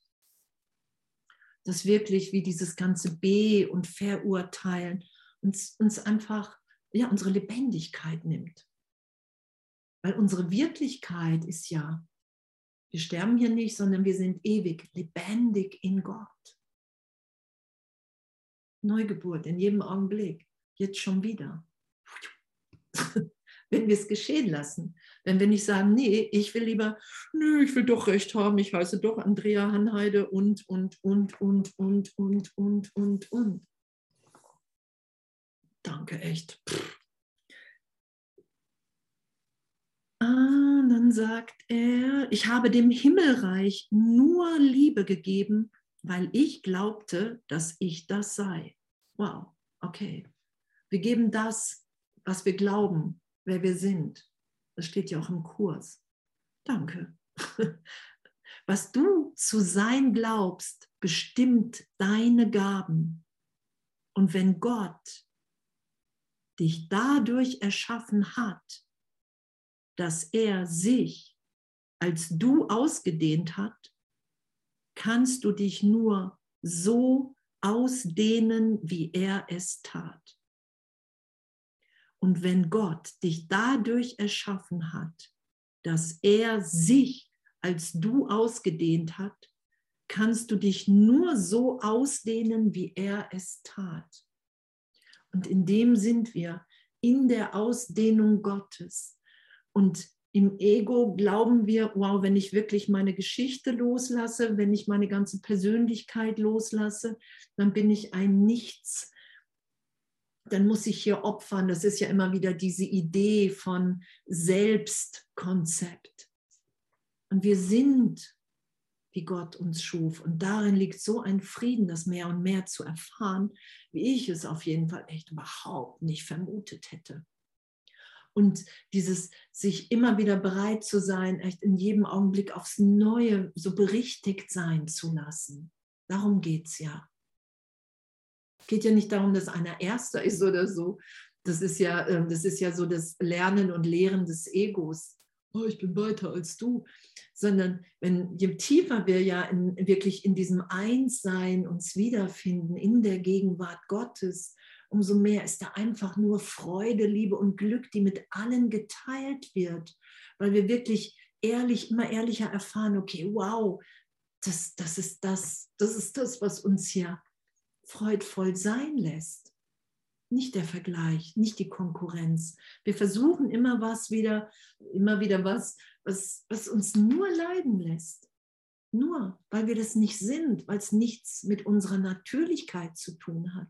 Dass wirklich wie dieses ganze B und Verurteilen uns, uns einfach ja, unsere Lebendigkeit nimmt. Weil unsere Wirklichkeit ist ja, wir sterben hier nicht, sondern wir sind ewig, lebendig in Gott. Neugeburt in jedem Augenblick, jetzt schon wieder. Wenn wir es geschehen lassen. Wenn wir nicht sagen, nee, ich will lieber, nö, ich will doch recht haben, ich heiße doch Andrea Hanheide und, und, und, und, und, und, und, und, und. Danke, echt. Ah, dann sagt er, ich habe dem Himmelreich nur Liebe gegeben, weil ich glaubte, dass ich das sei. Wow, okay. Wir geben das, was wir glauben, wer wir sind. Das steht ja auch im Kurs. Danke. *laughs* Was du zu sein glaubst, bestimmt deine Gaben. Und wenn Gott dich dadurch erschaffen hat, dass er sich als du ausgedehnt hat, kannst du dich nur so ausdehnen, wie er es tat. Und wenn Gott dich dadurch erschaffen hat, dass er sich als du ausgedehnt hat, kannst du dich nur so ausdehnen, wie er es tat. Und in dem sind wir, in der Ausdehnung Gottes. Und im Ego glauben wir, wow, wenn ich wirklich meine Geschichte loslasse, wenn ich meine ganze Persönlichkeit loslasse, dann bin ich ein Nichts. Dann muss ich hier opfern. Das ist ja immer wieder diese Idee von Selbstkonzept. Und wir sind, wie Gott uns schuf. Und darin liegt so ein Frieden, das mehr und mehr zu erfahren, wie ich es auf jeden Fall echt überhaupt nicht vermutet hätte und dieses sich immer wieder bereit zu sein, echt in jedem Augenblick aufs Neue so berichtigt sein zu lassen. Darum geht es ja. Geht ja nicht darum, dass einer Erster ist oder so. Das ist ja, ähm, das ist ja so das Lernen und Lehren des Egos. Oh, ich bin weiter als du. Sondern wenn, je tiefer wir ja in, wirklich in diesem Einssein uns wiederfinden, in der Gegenwart Gottes, umso mehr ist da einfach nur Freude, Liebe und Glück, die mit allen geteilt wird, weil wir wirklich ehrlich, immer ehrlicher erfahren, okay, wow, das, das ist das, das ist das, was uns hier freudvoll sein lässt. Nicht der Vergleich, nicht die Konkurrenz. Wir versuchen immer was wieder, immer wieder was, was, was uns nur leiden lässt. Nur weil wir das nicht sind, weil es nichts mit unserer Natürlichkeit zu tun hat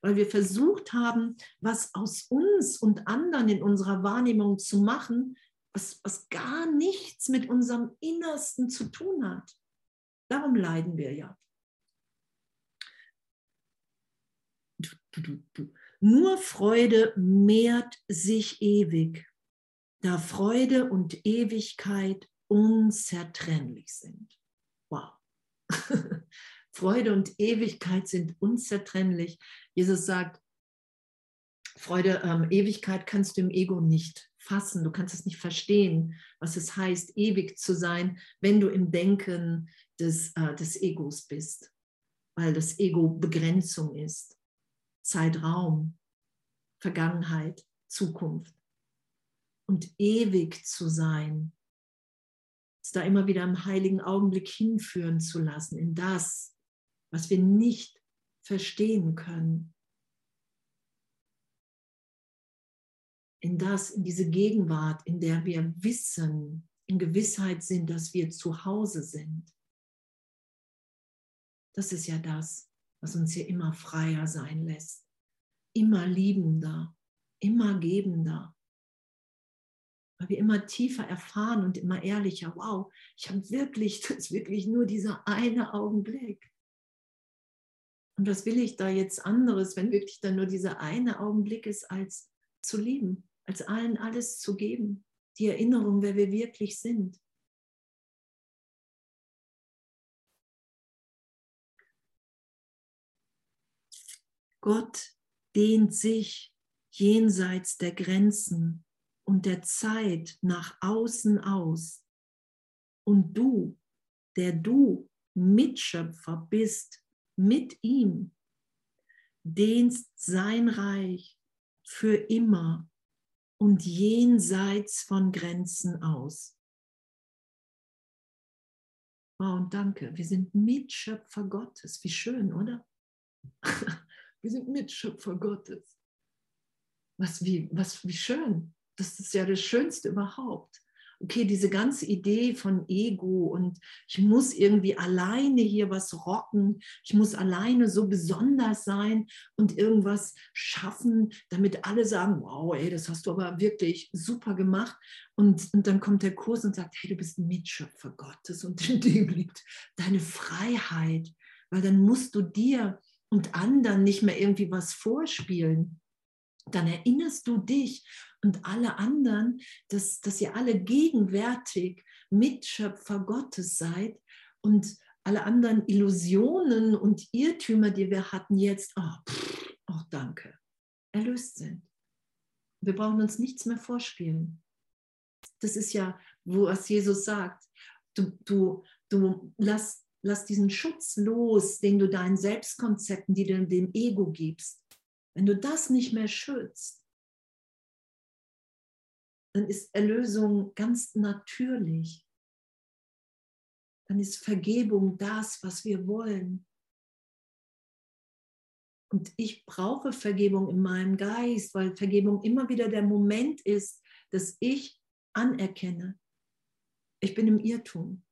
weil wir versucht haben, was aus uns und anderen in unserer Wahrnehmung zu machen, was, was gar nichts mit unserem Innersten zu tun hat. Darum leiden wir ja. Nur Freude mehrt sich ewig, da Freude und Ewigkeit unzertrennlich sind. Wow. *laughs* Freude und Ewigkeit sind unzertrennlich. Jesus sagt, Freude, ähm, Ewigkeit kannst du im Ego nicht fassen. Du kannst es nicht verstehen, was es heißt, ewig zu sein, wenn du im Denken des, äh, des Egos bist, weil das Ego Begrenzung ist. Zeitraum, Vergangenheit, Zukunft. Und ewig zu sein, ist da immer wieder im heiligen Augenblick hinführen zu lassen, in das, was wir nicht verstehen können. In das, in diese Gegenwart, in der wir wissen, in Gewissheit sind, dass wir zu Hause sind. Das ist ja das, was uns hier immer freier sein lässt, immer liebender, immer gebender. weil wir immer tiefer erfahren und immer ehrlicher, wow, ich habe wirklich, *laughs* das ist wirklich nur dieser eine Augenblick. Und was will ich da jetzt anderes, wenn wirklich dann nur dieser eine Augenblick ist, als zu lieben, als allen alles zu geben, die Erinnerung, wer wir wirklich sind. Gott dehnt sich jenseits der Grenzen und der Zeit nach außen aus. Und du, der du Mitschöpfer bist mit ihm, dehnst sein Reich für immer und jenseits von Grenzen aus. Wow, und danke. Wir sind Mitschöpfer Gottes. Wie schön, oder? *laughs* Wir sind Mitschöpfer Gottes. Was wie, was wie schön. Das ist ja das Schönste überhaupt. Okay, diese ganze Idee von Ego und ich muss irgendwie alleine hier was rocken, ich muss alleine so besonders sein und irgendwas schaffen, damit alle sagen, wow, ey, das hast du aber wirklich super gemacht. Und, und dann kommt der Kurs und sagt, hey, du bist Mitschöpfer Gottes und in *laughs* dem liegt deine Freiheit, weil dann musst du dir und anderen nicht mehr irgendwie was vorspielen, dann erinnerst du dich und alle anderen, dass, dass ihr alle gegenwärtig Mitschöpfer Gottes seid und alle anderen Illusionen und Irrtümer, die wir hatten, jetzt, oh, oh danke, erlöst sind. Wir brauchen uns nichts mehr vorspielen. Das ist ja, wo was Jesus sagt. Du, du, du lass lass diesen Schutz los, den du deinen Selbstkonzepten, die du dem Ego gibst. Wenn du das nicht mehr schützt, dann ist Erlösung ganz natürlich. Dann ist Vergebung das, was wir wollen. Und ich brauche Vergebung in meinem Geist, weil Vergebung immer wieder der Moment ist, dass ich anerkenne, ich bin im Irrtum.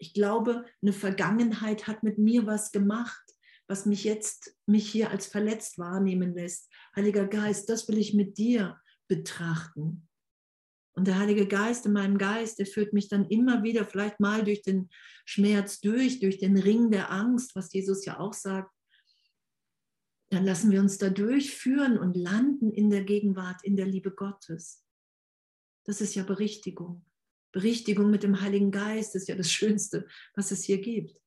Ich glaube, eine Vergangenheit hat mit mir was gemacht, was mich jetzt, mich hier als verletzt wahrnehmen lässt. Heiliger Geist, das will ich mit dir betrachten. Und der Heilige Geist in meinem Geist, der führt mich dann immer wieder, vielleicht mal durch den Schmerz durch, durch den Ring der Angst, was Jesus ja auch sagt. Dann lassen wir uns da durchführen und landen in der Gegenwart, in der Liebe Gottes. Das ist ja Berichtigung. Berichtigung mit dem Heiligen Geist ist ja das *laughs* Schönste, was es hier gibt.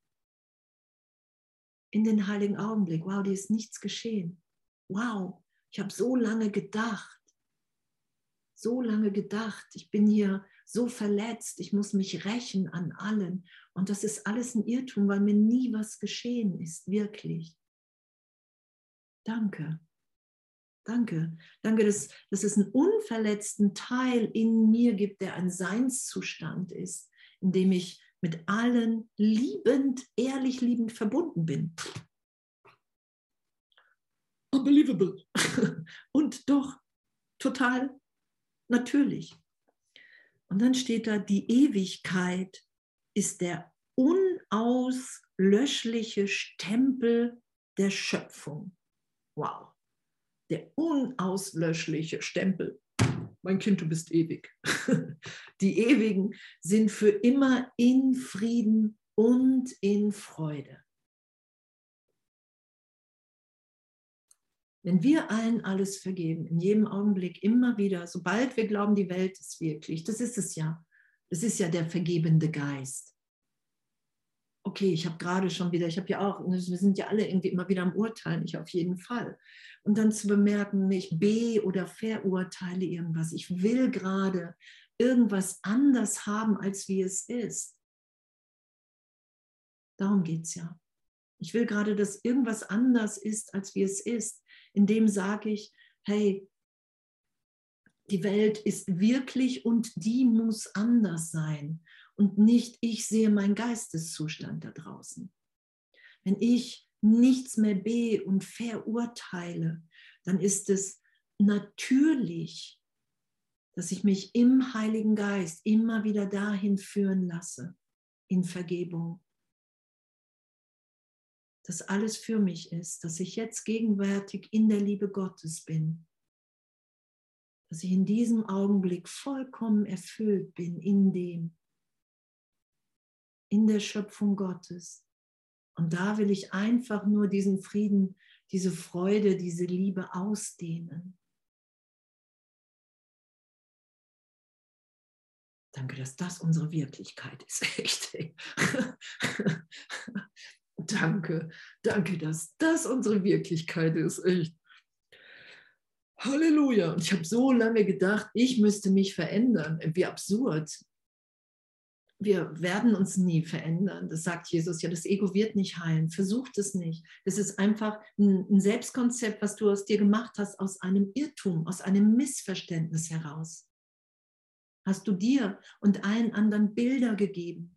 In den heiligen Augenblick, wow, dir ist nichts geschehen. Wow, ich habe so lange gedacht, so lange gedacht, ich bin hier so verletzt, ich muss mich rächen an allen. Und das ist alles ein Irrtum, weil mir nie was geschehen ist, wirklich. Danke. Danke. Danke, dass, dass es einen unverletzten Teil in mir gibt, der ein Seinszustand ist, in dem ich mit allen liebend, ehrlich liebend verbunden bin. Unbelievable. *laughs* Und doch total natürlich. Und dann steht da, die Ewigkeit ist der unauslöschliche Stempel der Schöpfung. Wow der unauslöschliche Stempel. Mein Kind, du bist ewig. *laughs* Die Ewigen sind für immer in Frieden und in Freude. Wenn wir allen alles vergeben, in jedem Augenblick, immer wieder, sobald wir glauben, die Welt ist wirklich, das ist es ja, das ist ja der vergebende Geist okay, ich habe gerade schon wieder, ich habe ja auch, ne, wir sind ja alle irgendwie immer wieder am Urteilen, ich auf jeden Fall. Und dann zu bemerken, ich be- oder verurteile irgendwas. Ich will gerade irgendwas anders haben, als wie es ist. Darum geht es ja. Ich will gerade, dass irgendwas anders ist, als wie es ist. Indem sage ich, hey, die Welt ist wirklich und die muss anders sein und nicht ich sehe meinen Geisteszustand da draußen. Wenn ich nichts mehr be und verurteile, dann ist es natürlich, dass ich mich im Heiligen Geist immer wieder dahin führen lasse, in Vergebung. Dass alles für mich ist, dass ich jetzt gegenwärtig in der Liebe Gottes bin dass ich in diesem Augenblick vollkommen erfüllt bin in dem, in der Schöpfung Gottes. Und da will ich einfach nur diesen Frieden, diese Freude, diese Liebe ausdehnen. Danke, dass das unsere Wirklichkeit ist. *laughs* Echt. danke, danke, dass das unsere Wirklichkeit ist. Echt. Halleluja. Und ich habe so lange gedacht, ich müsste mich verändern. Wie absurd. Wir werden uns nie verändern. Das sagt Jesus ja. Das Ego wird nicht heilen. Versucht es nicht. Das ist einfach ein Selbstkonzept, was du aus dir gemacht hast, aus einem Irrtum, aus einem Missverständnis heraus. Hast du dir und allen anderen Bilder gegeben,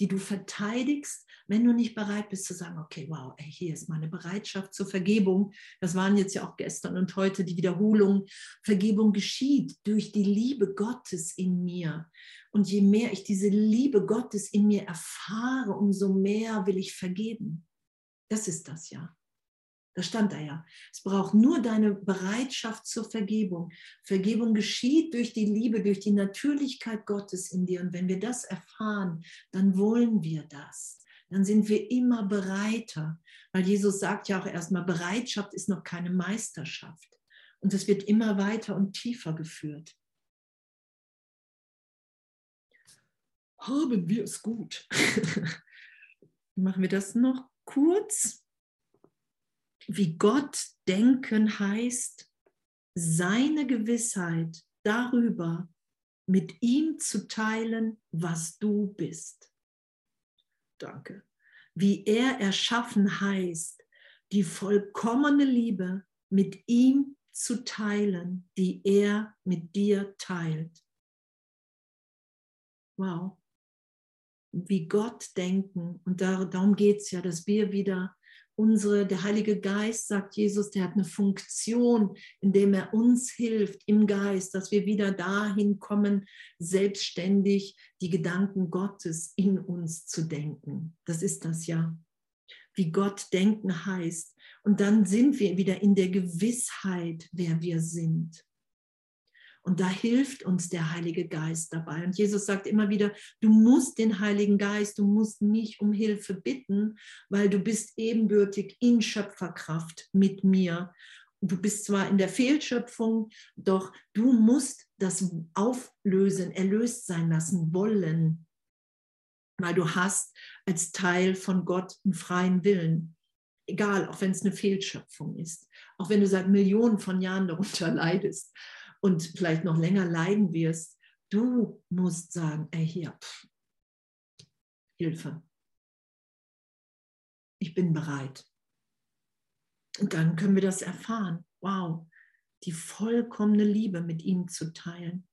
die du verteidigst, wenn du nicht bereit bist zu sagen, okay, wow, ey, hier ist meine Bereitschaft zur Vergebung. Das waren jetzt ja auch gestern und heute die Wiederholung. Vergebung geschieht durch die Liebe Gottes in mir. Und je mehr ich diese Liebe Gottes in mir erfahre, umso mehr will ich vergeben. Das ist das ja. Da stand da ja. Es braucht nur deine Bereitschaft zur Vergebung. Vergebung geschieht durch die Liebe, durch die Natürlichkeit Gottes in dir. Und wenn wir das erfahren, dann wollen wir das. Dann sind wir immer bereiter. Weil Jesus sagt ja auch erstmal, Bereitschaft ist noch keine Meisterschaft. Und es wird immer weiter und tiefer geführt. Haben wir es gut. *laughs* Machen wir das noch kurz wie Gott denken heißt, seine Gewissheit darüber mit ihm zu teilen, was du bist. Danke. Wie er erschaffen heißt, die vollkommene Liebe mit ihm zu teilen, die er mit dir teilt. Wow. Wie Gott denken. Und darum geht es ja, dass wir wieder unsere, der Heilige Geist, sagt Jesus, der hat eine Funktion, indem er uns hilft im Geist, dass wir wieder dahin kommen, selbstständig die Gedanken Gottes in uns zu denken. Das ist das ja. Wie Gott denken heißt. Und dann sind wir wieder in der Gewissheit, wer wir sind. Und da hilft uns der Heilige Geist dabei. Und Jesus sagt immer wieder, du musst den Heiligen Geist, du musst mich um Hilfe bitten, weil du bist ebenbürtig in Schöpferkraft mit mir. Du bist zwar in der Fehlschöpfung, doch du musst das auflösen, erlöst sein lassen wollen, weil du hast als Teil von Gott einen freien Willen. Egal, auch wenn es eine Fehlschöpfung ist, auch wenn du seit Millionen von Jahren darunter leidest und vielleicht noch länger leiden wirst, du musst sagen, ey hier, pff, Hilfe. Ich bin bereit. Und dann können wir das erfahren. Wow, die vollkommene Liebe mit ihm zu teilen.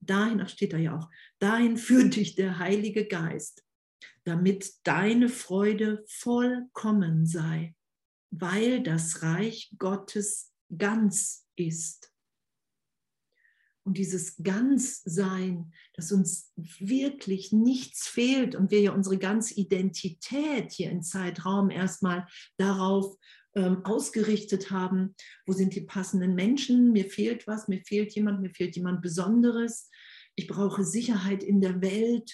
Dahin, ach steht da ja auch, dahin führt dich der Heilige Geist, damit deine Freude vollkommen sei, weil das Reich Gottes ganz ist und dieses Ganzsein, dass uns wirklich nichts fehlt und wir ja unsere ganze Identität hier im Zeitraum erstmal darauf ähm, ausgerichtet haben, wo sind die passenden Menschen, mir fehlt was, mir fehlt jemand, mir fehlt jemand Besonderes, ich brauche Sicherheit in der Welt,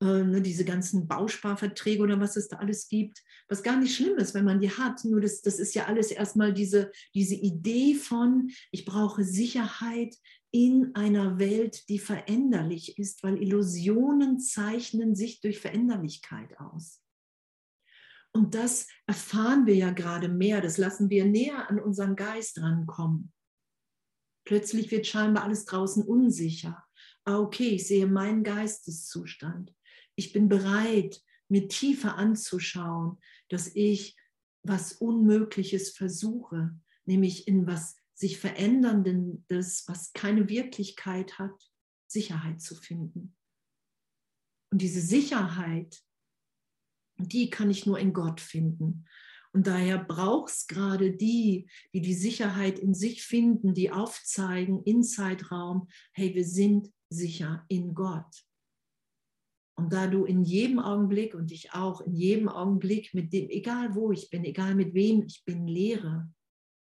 äh, ne, diese ganzen Bausparverträge oder was es da alles gibt, was gar nicht schlimm ist, wenn man die hat. Nur das, das ist ja alles erstmal diese, diese Idee von, ich brauche Sicherheit, in einer Welt, die veränderlich ist, weil Illusionen zeichnen sich durch Veränderlichkeit aus. Und das erfahren wir ja gerade mehr, das lassen wir näher an unseren Geist rankommen. Plötzlich wird scheinbar alles draußen unsicher. Ah, okay, ich sehe meinen Geisteszustand. Ich bin bereit, mir tiefer anzuschauen, dass ich was Unmögliches versuche, nämlich in was sich veränderndes, was keine Wirklichkeit hat, Sicherheit zu finden. Und diese Sicherheit, die kann ich nur in Gott finden. Und daher braucht es gerade die, die die Sicherheit in sich finden, die aufzeigen in Zeitraum, hey, wir sind sicher in Gott. Und da du in jedem Augenblick und ich auch in jedem Augenblick mit dem, egal wo ich bin, egal mit wem ich bin, lehre,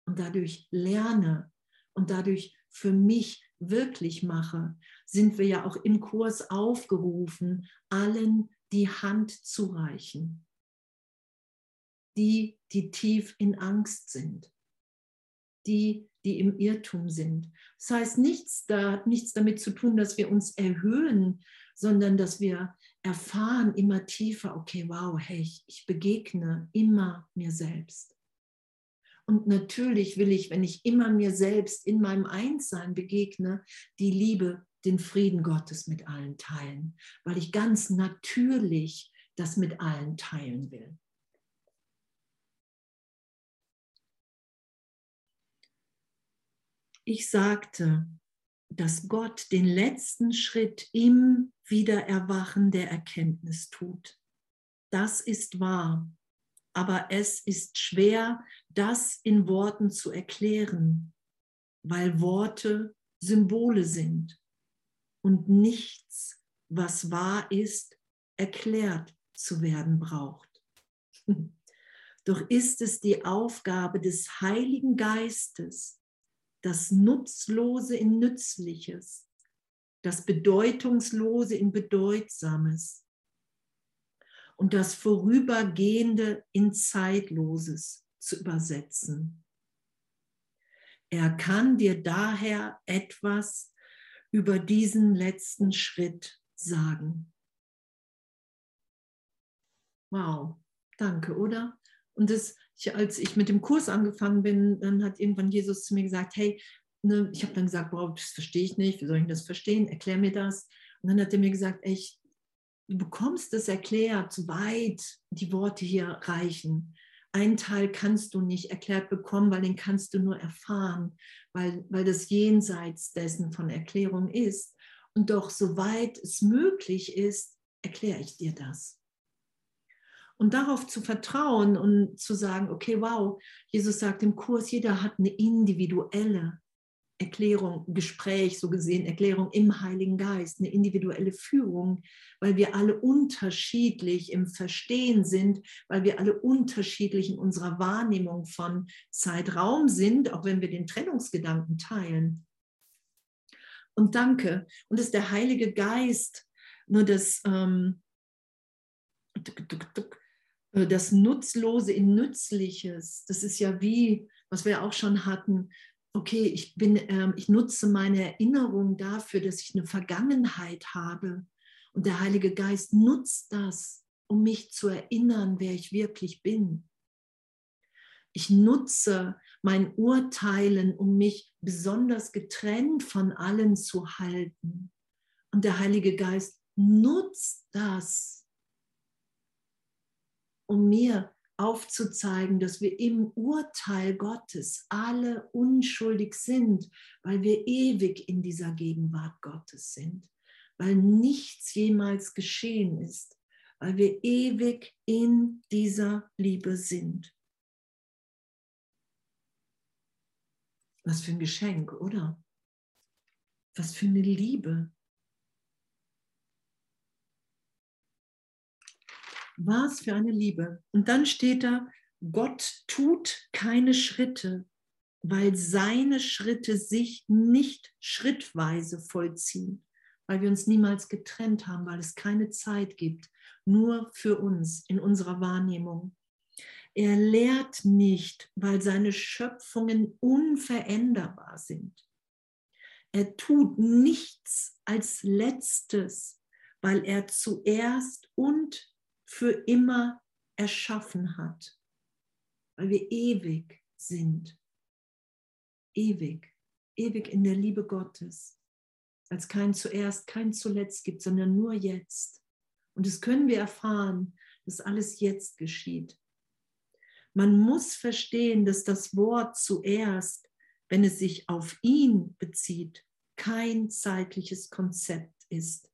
und dadurch lerne und dadurch für mich wirklich mache, sind wir ja auch im Kurs aufgerufen, allen die Hand zu reichen, die, die tief in Angst sind, die, die im Irrtum sind. Das heißt, nichts, da, nichts damit zu tun, dass wir uns erhöhen, sondern dass wir erfahren immer tiefer, okay, wow, hey, ich, ich begegne immer mir selbst. Und natürlich will ich, wenn ich immer mir selbst in meinem Einssein begegne, die Liebe, den Frieden Gottes mit allen teilen, weil ich ganz natürlich das mit allen teilen will. Ich sagte, dass Gott den letzten Schritt im Wiedererwachen der Erkenntnis tut. Das ist wahr aber es ist schwer, das in Worten zu erklären, weil Worte Symbole sind und nichts, was wahr ist, erklärt zu werden braucht. *laughs* Doch ist es die Aufgabe des Heiligen Geistes, das Nutzlose in Nützliches, das Bedeutungslose in Bedeutsames, und das Vorübergehende in Zeitloses zu übersetzen. Er kann dir daher etwas über diesen letzten Schritt sagen. Wow, danke, oder? Und das, ich, als ich mit dem Kurs angefangen bin, dann hat irgendwann Jesus zu mir gesagt, hey, ne, ich habe dann gesagt, wow, das verstehe ich nicht, wie soll ich das verstehen? Erklär mir das. Und dann hat er mir gesagt, ich, du bekommst es erklärt, soweit die Worte hier reichen. Einen Teil kannst du nicht erklärt bekommen, weil den kannst du nur erfahren, weil, weil das jenseits dessen von Erklärung ist. Und doch, soweit es möglich ist, erkläre ich dir das. Und darauf zu vertrauen und zu sagen, okay, wow, Jesus sagt im Kurs, jeder hat eine individuelle Erklärung, Gespräch, so gesehen, Erklärung im Heiligen Geist, eine individuelle Führung, weil wir alle unterschiedlich im Verstehen sind, weil wir alle unterschiedlich in unserer Wahrnehmung von Zeitraum sind, auch wenn wir den Trennungsgedanken teilen. Und danke. Und ist der Heilige Geist, nur das, ähm, das Nutzlose in Nützliches. Das ist ja wie, was wir auch schon hatten, okay, ich, bin, ähm, ich nutze meine Erinnerung dafür, dass ich eine Vergangenheit habe. Und der Heilige Geist nutzt das, um mich zu erinnern, wer ich wirklich bin. Ich nutze mein Urteilen, um mich besonders getrennt von allen zu halten. Und der Heilige Geist nutzt das, um mir aufzuzeigen, dass wir im Urteil Gottes alle unschuldig sind, weil wir ewig in dieser Gegenwart Gottes sind, weil nichts jemals geschehen ist, weil wir ewig in dieser Liebe sind. Was für ein Geschenk, oder? Was für eine Liebe. Was für eine Liebe. Und dann steht da, Gott tut keine Schritte, weil seine Schritte sich nicht schrittweise vollziehen, weil wir uns niemals getrennt haben, weil es keine Zeit gibt, nur für uns in unserer Wahrnehmung. Er lehrt nicht, weil seine Schöpfungen unveränderbar sind. Er tut nichts als letztes, weil er zuerst und für immer erschaffen hat, weil wir ewig sind. Ewig, ewig in der Liebe Gottes, als kein zuerst, kein zuletzt gibt, sondern nur jetzt. Und das können wir erfahren, dass alles jetzt geschieht. Man muss verstehen, dass das Wort zuerst, wenn es sich auf ihn bezieht, kein zeitliches Konzept ist.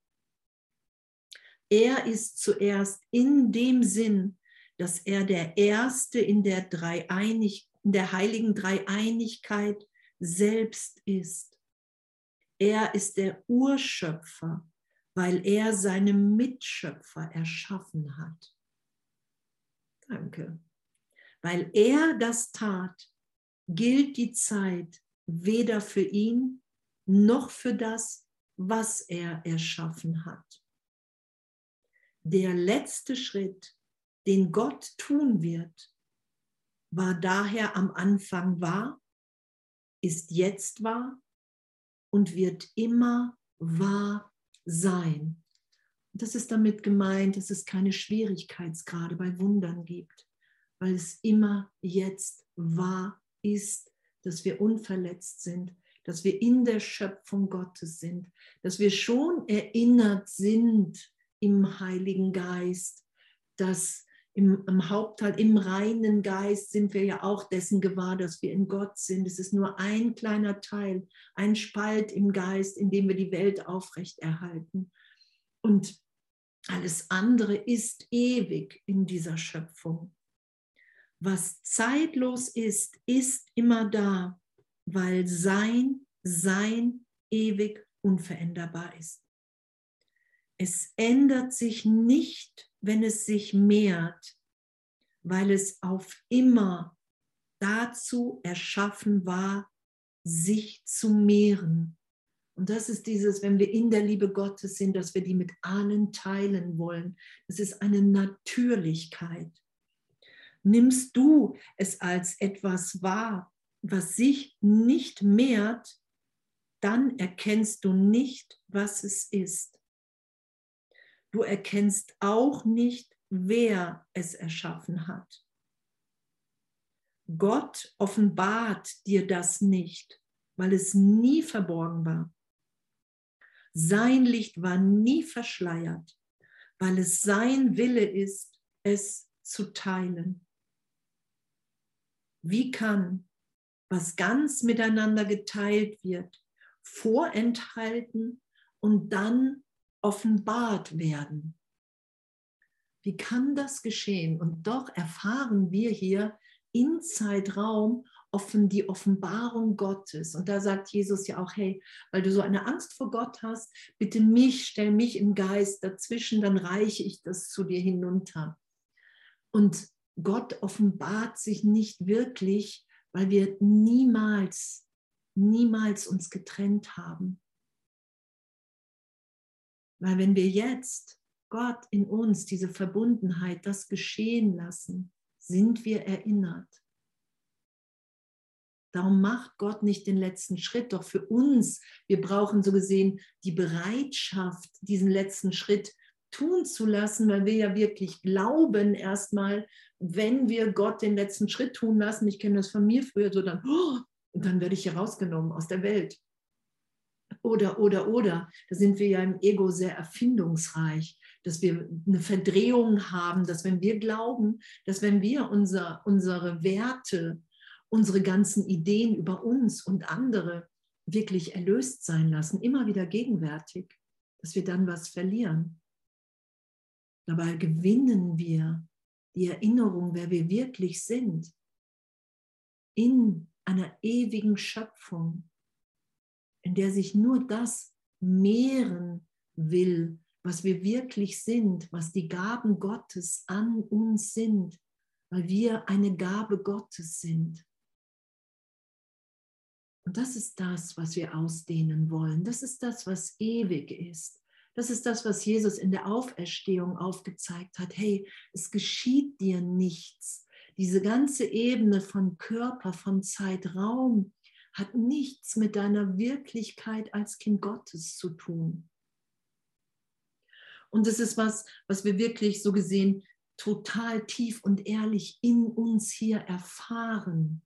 Er ist zuerst in dem Sinn, dass er der Erste in der, Dreieinig, in der heiligen Dreieinigkeit selbst ist. Er ist der Urschöpfer, weil er seine Mitschöpfer erschaffen hat. Danke. Weil er das tat, gilt die Zeit weder für ihn noch für das, was er erschaffen hat. Der letzte Schritt, den Gott tun wird, war daher am Anfang wahr, ist jetzt wahr und wird immer wahr sein. Das ist damit gemeint, dass es keine Schwierigkeitsgrade bei Wundern gibt, weil es immer jetzt wahr ist, dass wir unverletzt sind, dass wir in der Schöpfung Gottes sind, dass wir schon erinnert sind im Heiligen Geist, dass im, im, Hauptteil, im reinen Geist sind wir ja auch dessen gewahr, dass wir in Gott sind. Es ist nur ein kleiner Teil, ein Spalt im Geist, in dem wir die Welt aufrechterhalten. Und alles andere ist ewig in dieser Schöpfung. Was zeitlos ist, ist immer da, weil sein Sein ewig unveränderbar ist. Es ändert sich nicht, wenn es sich mehrt, weil es auf immer dazu erschaffen war, sich zu mehren. Und das ist dieses, wenn wir in der Liebe Gottes sind, dass wir die mit allen teilen wollen. Das ist eine Natürlichkeit. Nimmst du es als etwas wahr, was sich nicht mehrt, dann erkennst du nicht, was es ist. Du erkennst auch nicht, wer es erschaffen hat. Gott offenbart dir das nicht, weil es nie verborgen war. Sein Licht war nie verschleiert, weil es sein Wille ist, es zu teilen. Wie kann, was ganz miteinander geteilt wird, vorenthalten und dann offenbart werden. Wie kann das geschehen? Und doch erfahren wir hier in Zeitraum offen die Offenbarung Gottes. Und da sagt Jesus ja auch, hey, weil du so eine Angst vor Gott hast, bitte mich, stell mich im Geist dazwischen, dann reiche ich das zu dir hinunter. Und Gott offenbart sich nicht wirklich, weil wir niemals, niemals uns getrennt haben. Weil wenn wir jetzt Gott in uns diese Verbundenheit, das geschehen lassen, sind wir erinnert. Darum macht Gott nicht den letzten Schritt, doch für uns, wir brauchen so gesehen die Bereitschaft, diesen letzten Schritt tun zu lassen, weil wir ja wirklich glauben erstmal, wenn wir Gott den letzten Schritt tun lassen, ich kenne das von mir früher so, dann, oh, dann werde ich hier rausgenommen aus der Welt oder, oder, oder. Da sind wir ja im Ego sehr erfindungsreich, dass wir eine Verdrehung haben, dass wenn wir glauben, dass wenn wir unser, unsere Werte, unsere ganzen Ideen über uns und andere wirklich erlöst sein lassen, immer wieder gegenwärtig, dass wir dann was verlieren. Dabei gewinnen wir die Erinnerung, wer wir wirklich sind, in einer ewigen Schöpfung, in der sich nur das mehren will, was wir wirklich sind, was die Gaben Gottes an uns sind, weil wir eine Gabe Gottes sind. Und das ist das, was wir ausdehnen wollen. Das ist das, was ewig ist. Das ist das, was Jesus in der Auferstehung aufgezeigt hat. Hey, es geschieht dir nichts. Diese ganze Ebene von Körper, von Zeitraum, hat nichts mit deiner Wirklichkeit als Kind Gottes zu tun. Und das ist was, was wir wirklich so gesehen total tief und ehrlich in uns hier erfahren.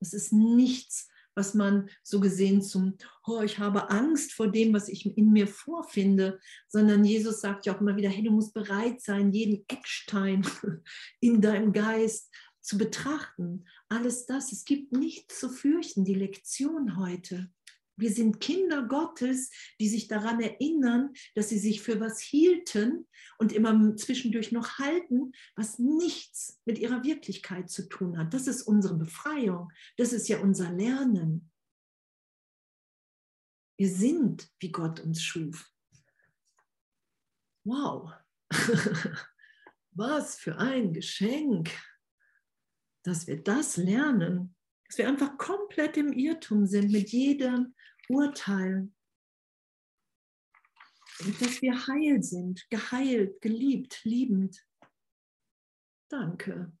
Es ist nichts, was man so gesehen zum, oh, ich habe Angst vor dem, was ich in mir vorfinde, sondern Jesus sagt ja auch immer wieder, hey, du musst bereit sein, jeden Eckstein *laughs* in deinem Geist zu betrachten. Alles das, es gibt nichts zu fürchten, die Lektion heute. Wir sind Kinder Gottes, die sich daran erinnern, dass sie sich für was hielten und immer zwischendurch noch halten, was nichts mit ihrer Wirklichkeit zu tun hat. Das ist unsere Befreiung. Das ist ja unser Lernen. Wir sind, wie Gott uns schuf. Wow. *laughs* was für ein Geschenk dass wir das lernen, dass wir einfach komplett im Irrtum sind mit jedem Urteil. Und dass wir heil sind, geheilt, geliebt, liebend. Danke.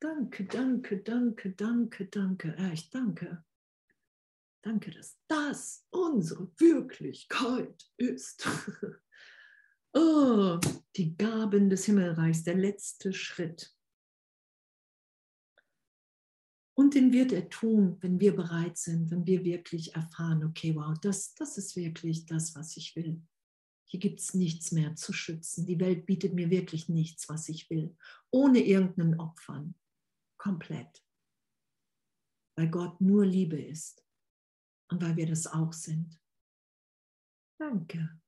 Danke, danke, danke, danke, danke. Echt, danke. Danke, dass das unsere Wirklichkeit ist. *laughs* oh, die Gaben des Himmelreichs, der letzte Schritt. Und den wird er tun, wenn wir bereit sind, wenn wir wirklich erfahren, okay, wow, das, das ist wirklich das, was ich will. Hier gibt es nichts mehr zu schützen. Die Welt bietet mir wirklich nichts, was ich will, ohne irgendeinen Opfern. Komplett. Weil Gott nur Liebe ist und weil wir das auch sind. Danke.